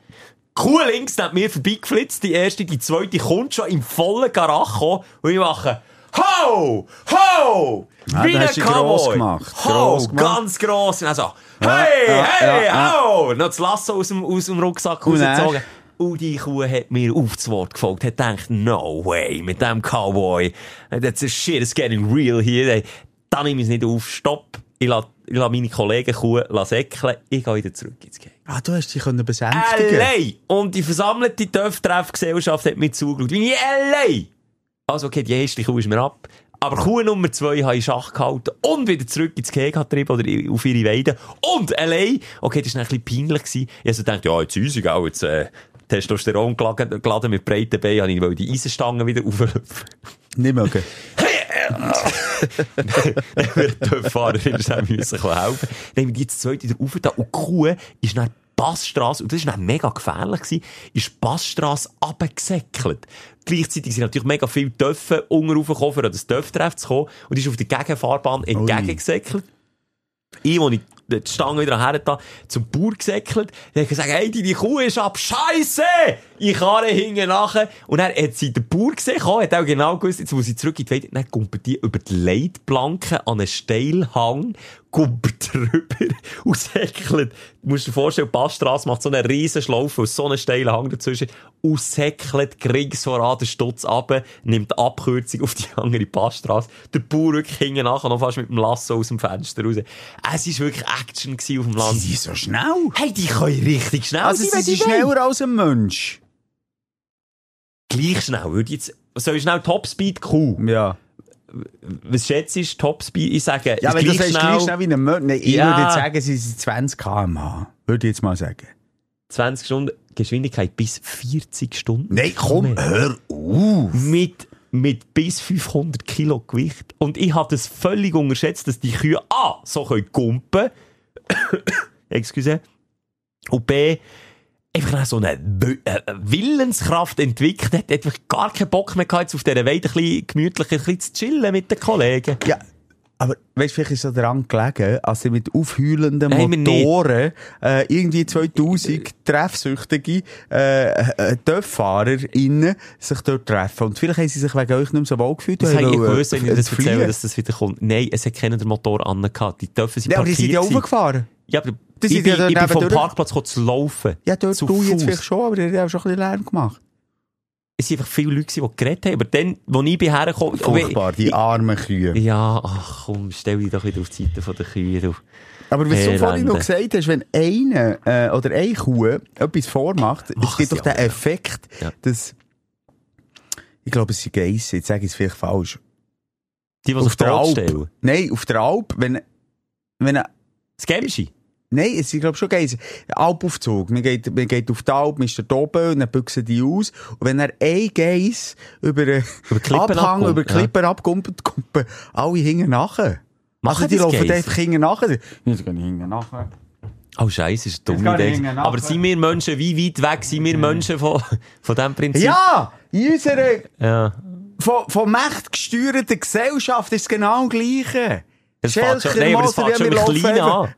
Kuh links neben mir vorbeigeflitzt, die erste, die zweite kommt schon im vollen gekommen und ich mache Ho! Ho! Ah, Wie ein Cowboy. gemacht. Ho! Gross gemacht. Ganz gross. Und dann so, Ja, hey, ja, hey, ja, ja. ho! Noch das Lasso aus dem, aus dem Rucksack rausgezogen. Und die Kuh hat mir auf das Wort gefolgt, hat gedacht, no way, mit dem Cowboy, that's a shit, it's getting real here. Dann nehme ich es nicht auf, stopp. Ich lasse, ich lasse meine Kollegen Kuh säckeln, ich gehe wieder zurück ins Game. Ah, du hast dich können besänftigen. Allein! Und die versammelte Töftreffgesellschaft hat mir zugeschaut. Wie ich allein! Also, okay, die erste Kuh ist mir ab. Aber Kuh Nummer zwei habe ich Schach gehalten und wieder zurück ins Gehege getrieben oder auf ihre Weide. Und allein, okay, das war ein bisschen peinlich. Gewesen. Ich also dachte, ja, jetzt easy, auch jetzt, äh, Testosteron geladen, geladen mit breiten Beinen, habe ich wollte die Eisenstangen wieder auflöpfen. Nicht mögen. der Töpffahrerin ist auch müssen helfen. Dann haben wir die jetzt zweite wieder rauf und die Kuh ist nach Passstrasse, und das war dann mega gefährlich, gewesen, ist die Passstrasse runtergesäckelt. Gleichzeitig sind natürlich mega viele Töpfe unten raufgekommen, um an das Töpftreff zu kommen, und ist auf der Gegenfahrbahn entgegengesäckelt. Ich, wo ich die Stange wieder her da zum Bauer gesäckelt, der hat gesagt, hey, deine Kuh ist ab, Scheiße! Ich kann hinten nachher. Und dann hat sie den Bauer gesehen, hat auch genau gewusst, jetzt muss ich zurück in die Weide. Dann kumpelt die über die Leitplanke an einen Steilhang, kumpelt drüber und säckelt. Du musst dir vorstellen, die Passstrasse macht so eine riesen Schlaufe aus so einem steilen Hang dazwischen und säckelt grings voran den Stutz runter, nimmt die Abkürzung auf die andere Passstrasse. Der Bauer wirklich hinten nachher noch fast mit dem Lasso aus dem Fenster raus. Es war wirklich Action auf dem Land. Sie sind so schnell. Hey, die können richtig schnell Also, sein, sie sind schneller als ein Mensch. Gleich schnell. Würde jetzt, soll ich schnell Topspeed Q? Ja. Was schätzt du, Topspeed? Ich sage, Ja, wenn gleich sagst, schnell, gleich schnell wie ein. Nein, ich Ja. würde jetzt sagen, sie sind 20 km/h. Würde ich jetzt mal sagen. 20 Stunden Geschwindigkeit bis 40 Stunden. Nein, komm, hör auf. Mit, mit bis 500 Kilo Gewicht. Und ich habe das völlig unterschätzt, dass die Kühe A, so können gumpen. Excuse. Und B, einfach so eine Wi- äh, Willenskraft entwickelt hat, einfach gar keinen Bock mehr gehabt, auf dieser Weide ein bisschen gemütlich ein bisschen zu chillen mit den Kollegen. Ja, aber weißt vielleicht ist es daran gelegen, als sie mit aufheulenden Nein. Motoren äh, irgendwie 2000 treffsüchtige äh, äh, TÜV-FahrerInnen sich dort treffen. Und vielleicht haben sie sich wegen euch nicht mehr so wohl gefühlt. Das und habe ich wollen, gewusst, wenn ich äh, das erzähle, dass das wieder kommt. Nein, es hat keiner den Motor angehabt. Die dürfen sie Ja, aber die sind ja gewesen. Ja, aber Die ich bin, dort ich bin vom. Parkplatz gekommen zu laufen. Ja, dort Zu du jetzt vielleicht schon, aber die haben schon ein bisschen Lärm gemacht. Es waren einfach viele Leute, die geredet haben. Aber dann, als ich bin hergekommen... Furchtbar, die armen Kühe. Ja, ach komm, stell dich doch wieder auf die Seite von der Kühe. Du. Aber was du vorhin noch gesagt hast, wenn eine äh, oder eine Kuh etwas vormacht, es gibt doch den auch. Effekt, Ja. dass ich glaube, es sind Geissen, jetzt sage ich es vielleicht falsch. Die, die auf der Alp. stellen. Nein, auf der Alp, wenn, wenn Das Gemschi. Nein, es sind, glaube ich, schon Geissen. Alpaufzug. Man geht, man geht auf die Alp, man ist dort oben, und dann büchsen die aus. Und wenn er ein Geiss über einen Abhang, abkommt, über Klippen abkumpelt, kommen alle hinten nachher. Machen Also die laufen einfach hinten nachher. Jetzt gehen hinten nachher. Oh Scheiße, ist eine dumme Idee. Aber sind wir Menschen, wie weit weg sind wir Menschen von, von diesem Prinzip? Ja! In unserer ja. von, von gesteuerten Gesellschaft ist es genau das Gleiche. Das fängt schon, nein, aber das Moser, fängt schon wir mit laufen klein einfach- an.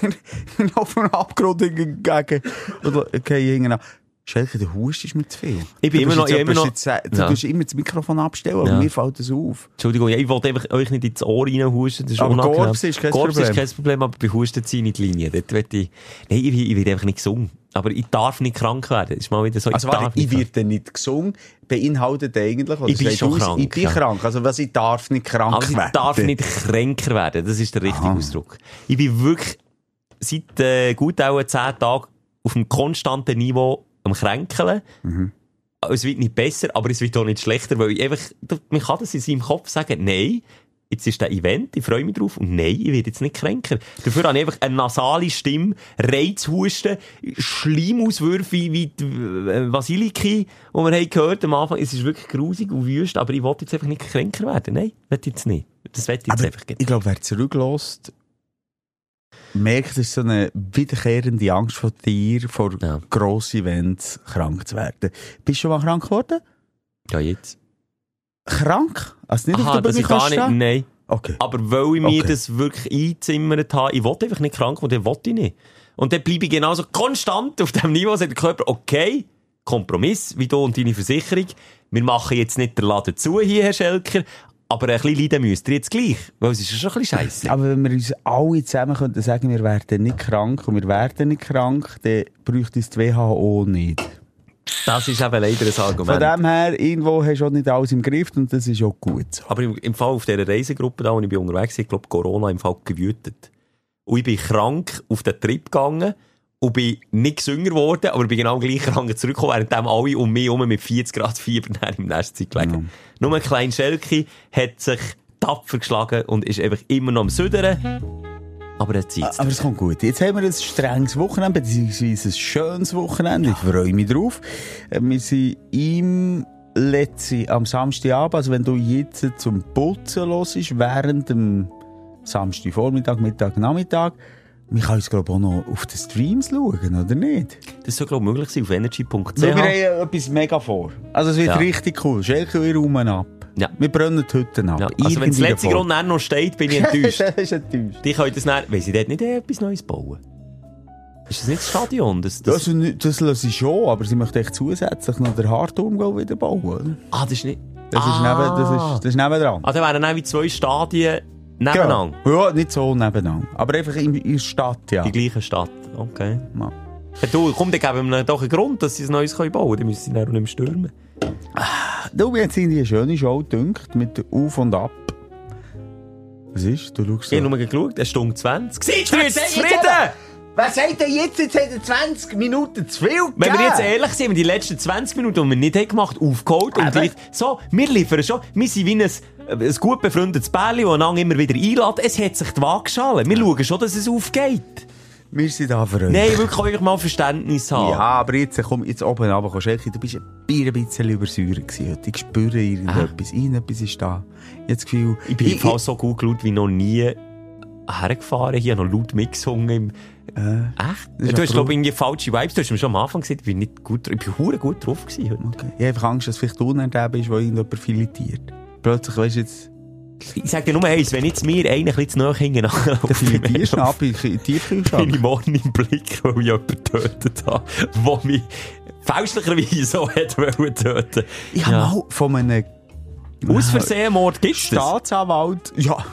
Wir laufen einen Abgrund entgegen. Und okay, hinten. Schelke, der Hust ist mir zu viel. Ich bin Du immer noch- jetzt ich immer noch- jetzt- Du Ja. tust immer das Mikrofon abstellen, aber Ja. mir fällt das auf. Entschuldigung, ich wollte einfach euch nicht ins Ohr reinhusten, das ist Aber unangenehm. Gorbs ist kein Gorbs Problem. ist kein Problem, aber bei Husten ziehe ich die Linie. Dort ich, nein, ich, ich werde einfach nicht gesungen. Aber ich darf nicht krank werden. Das ist mal wieder so. Also ich warte, darf ich nicht werde nicht gesungen, beinhaltet eigentlich, oder Ich bin schon aus, krank, Ich bin ja. krank, also was, ich darf nicht krank ich werden. darf nicht kränker werden. Das ist der richtige Ausdruck. Ich bin wirklich seit äh, gut auch zehn Tagen auf einem konstanten Niveau am Kränkeln. Es wird nicht besser, aber es wird auch nicht schlechter, weil ich einfach, man kann das in seinem Kopf sagen, nein, jetzt ist der Event, ich freue mich drauf, und nein, ich werde jetzt nicht kränker. Dafür habe ich einfach eine nasale Stimme, Reizhusten, Schleimauswürfe wie die äh, Basiliki, die wir haben gehört am Anfang. Es ist wirklich grusig und wüst, aber ich wollte jetzt einfach nicht kränker werden. Nein, will jetzt nicht. Das will ich jetzt Aber einfach nicht. ich glaube, wer zurücklässt, merkt, es ist so eine wiederkehrende Angst von dir, vor Ja. grossen Events krank zu werden. Bist du schon mal krank geworden? Ja, jetzt. Krank? Also nicht Aha, auf der Bühne ich gar nicht, nein. Okay. Aber weil ich mir Okay. das wirklich eingezimmert habe, ich wollte einfach nicht krank dann wollte ich nicht. Und dann bleibe ich genauso konstant auf dem Niveau, sagt der Körper, okay, Kompromiss, wie du und deine Versicherung. Wir machen jetzt nicht den Laden zu hier, Herr Schelker, aber ein bisschen leiden müsst ihr jetzt gleich. Weil es ist ja schon ein bisschen scheisse. Aber wenn wir uns alle zusammen könnten sagen, wir werden nicht krank und wir werden nicht krank, dann bräuchte es die WHO nicht. Das ist eben leider ein Von Argument. dem her, irgendwo hast du auch nicht alles im Griff und das ist auch gut so. Aber im, im Fall auf dieser Reisegruppe da, wo ich bin unterwegs war, ich glaube, Corona im Fall gewütet. Und ich bin krank auf den Trip gegangen und bin nicht gesünger geworden, aber bin genau gleich krank zurückgekommen, während alle um mich herum mit 40 Grad Fieber im Nestzeit gelegen. Nur ein kleiner Schelke hat sich tapfer geschlagen und ist einfach immer noch am Südern. Aber er zieht Aber es kommt gut. Jetzt haben wir ein strenges Wochenende, beziehungsweise ein schönes Wochenende. Ich freue mich drauf. Wir sind im letzten, am Samstagabend, also wenn du jetzt zum Putzen hörst, während dem Samstagvormittag, Mittag, Nachmittag, wir können uns, glaube ich, auch noch auf den Streams schauen, oder nicht? Das soll, glaube ich, möglich sein auf energy.ch. Wir haben etwas mega vor. Also es wird Ja. richtig cool. Schelke wir räumen ab. Ja. Wir brennen die Hütten ab. Ja, also wenn das letzte. Grund noch steht, bin ich enttäuscht. das ist enttäuscht. Die können das dann, wenn sie dort nicht etwas Neues bauen. Ist das nicht das Stadion? Das, das, Das, das, lasse ich schon, aber sie möchte echt zusätzlich noch den Hardturm ich, wieder bauen. Oder? ah, das ist nicht... Das, ist Ah. neben, das, ist, das ist nebendran. Ah, da wären dann wie zwei Stadien nebeneinander. Genau. Ja, nicht so nebeneinander. Aber einfach in, in der Stadt, ja. Die gleiche Stadt. Okay. Ja. Ja, du, komm, dann geben wir doch einen Grund, dass sie ein neues bauen können. Dann müssen sie dann auch nicht mehr stürmen. Du, mir hat irgendwie eine schöne Show gedünkt, mit Auf und Ab. Was ist? Du schaust Ich habe nur geschaut, eine Stunde 20. Seid ihr zufrieden? Wer sagt denn jetzt, jetzt hat er 20 Minuten zu viel Wenn wir jetzt ehrlich sind, haben wir die letzten 20 Minuten, die wir nicht haben gemacht haben, aufgeholt. Und gleich, so, wir liefern schon. Wir sind wie ein, ein gut befreundetes Pärchen, das einander immer wieder einlädt. Es hat sich die Waagschale. Wir schauen schon, dass es aufgeht. Wir sind da für euch. Nein, wirklich einfach mal Verständnis haben. Ja, aber jetzt komm jetzt oben runter, komm, Schelke, du bist ein ein bisschen übersäuert gewesen. Ich spüre irgendetwas. Irgendetwas ist da. Jetzt Gefühl... Ich bin im Fall so gut geschaut wie noch nie hergefahren. Hier noch laut mitgesungen. Im Echt? ist Du ja hast, glaube ich, falsche Vibes. Du hast mir schon am Anfang gesagt, ich bin nicht gut, ich bin hure gut drauf gewesen heute. Okay. Ich habe einfach Angst, dass vielleicht du nicht der bist, der irgendjemand filetiert. Plötzlich, weißt du jetzt, Ich sag dir nur eins, wenn jetzt mir einer ein bisschen zu nahe hinten der filetierst du ab in den Tiefkühlschrank. bin ich morgen im Blick, weil ich jemanden getötet habe, der mich fälschlicherweise so hat wollen töten. Ich habe mal von einem Aus Versehen Mord gibt's das? Staatsanwalt, ja,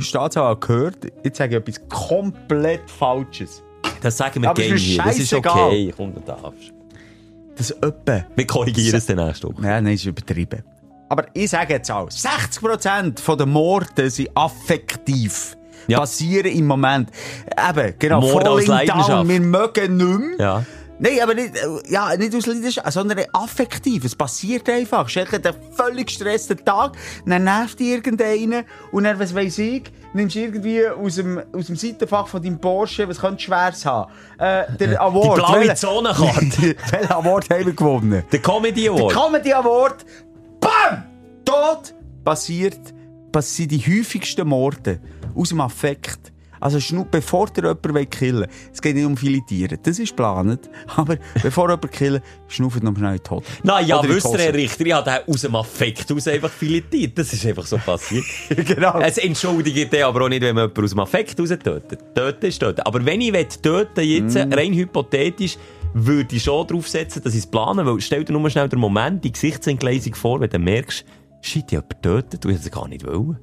Staatsanwalt gehört, jetzt sage ich etwas komplett Falsches. Das sagen wir gerne hier. Das ist okay. Komm, du darfst. Das öppe. Wir korrigieren es dann nächste Woche. Nein, nein, ist übertrieben. Aber ich sage jetzt alles. 60% der Morde sind affektiv. Ja. Passieren im Moment. Eben, genau. Mord aus Leidenschaft. down. Wir mögen nicht mehr. Ja. Nein, aber nicht, äh, ja, nicht aus Leidenschaft, sondern affektiv. Es passiert einfach. Schelke hat einen völlig gestressten Tag, dann nervt dich irgendeiner und dann, was weiss ich, nimmst du irgendwie aus dem, aus dem Seitenfach von deinem Porsche, was könnte schweres haben? Äh, der Award. blaue Welchen- Zonenkarte. Welchen Award haben wir gewonnen? Der Comedy Der Award. Comedy Award. BAM! Tod passiert, passieren die häufigsten Morde aus dem Affekt. Also schnu bevor der jemanden killen will, es geht nicht um Filetieren, das ist geplant, aber bevor jemand killen, schnauft noch schnell in die Hoden. Na ja, wisst ihr. Herr Richter, ich habe aus dem Affekt aus einfach filetiert. Das ist einfach so passiert. genau. Es entschuldigt den aber auch nicht, wenn man jemanden aus dem Affekt raus tötet. Töten ist töten. Aber wenn ich töten jetzt, Mm. rein hypothetisch, würde ich schon darauf setzen, dass ich es plane, weil stell dir nur schnell den Moment, die Gesichtsentgleisung vor, wenn du merkst, shit, ich habe jemanden tötet, du hättest es gar nicht wollen.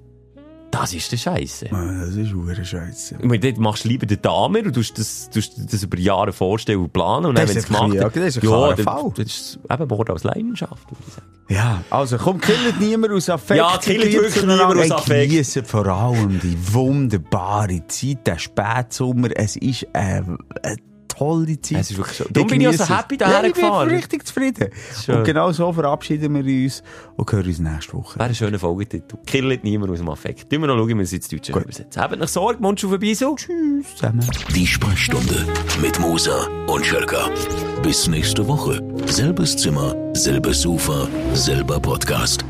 Das ist der Scheiße. Ah, Das ist hure Scheiße. Ich meine, dort machst du lieber den Damer und tust das, tust das über Jahre vorstellen und planen. Und dann, wenn es gemacht ja, das ist ein klarer dann- Fall. Das ist eben Mord als Leidenschaft, würde ich sagen. Ja, also komm, killt niemand aus Affekt. Ja, killt wirklich niemand aus Affekt. Geniessen vor allem die wunderbare Zeit, der Spätsommer. Es ist eine, eine tolle Zeit. Es ist wirklich so. Darum bin ich auch so happy daher ja, ich bin richtig zufrieden. Schön. Und genau so verabschieden wir uns und hören uns nächste Woche. Wäre ein schöner Folgetitel. Killt niemand aus dem Affekt. Tun wir noch schauen, wie wir es ins Deutsche übersetzen. Habt nicht Sorge, Mundschau vorbei so. Tschüss. Zusammen. Die Sprechstunde mit Musa und Schelka. Bis nächste Woche. Selbes Zimmer, selbes Sofa, selber Podcast.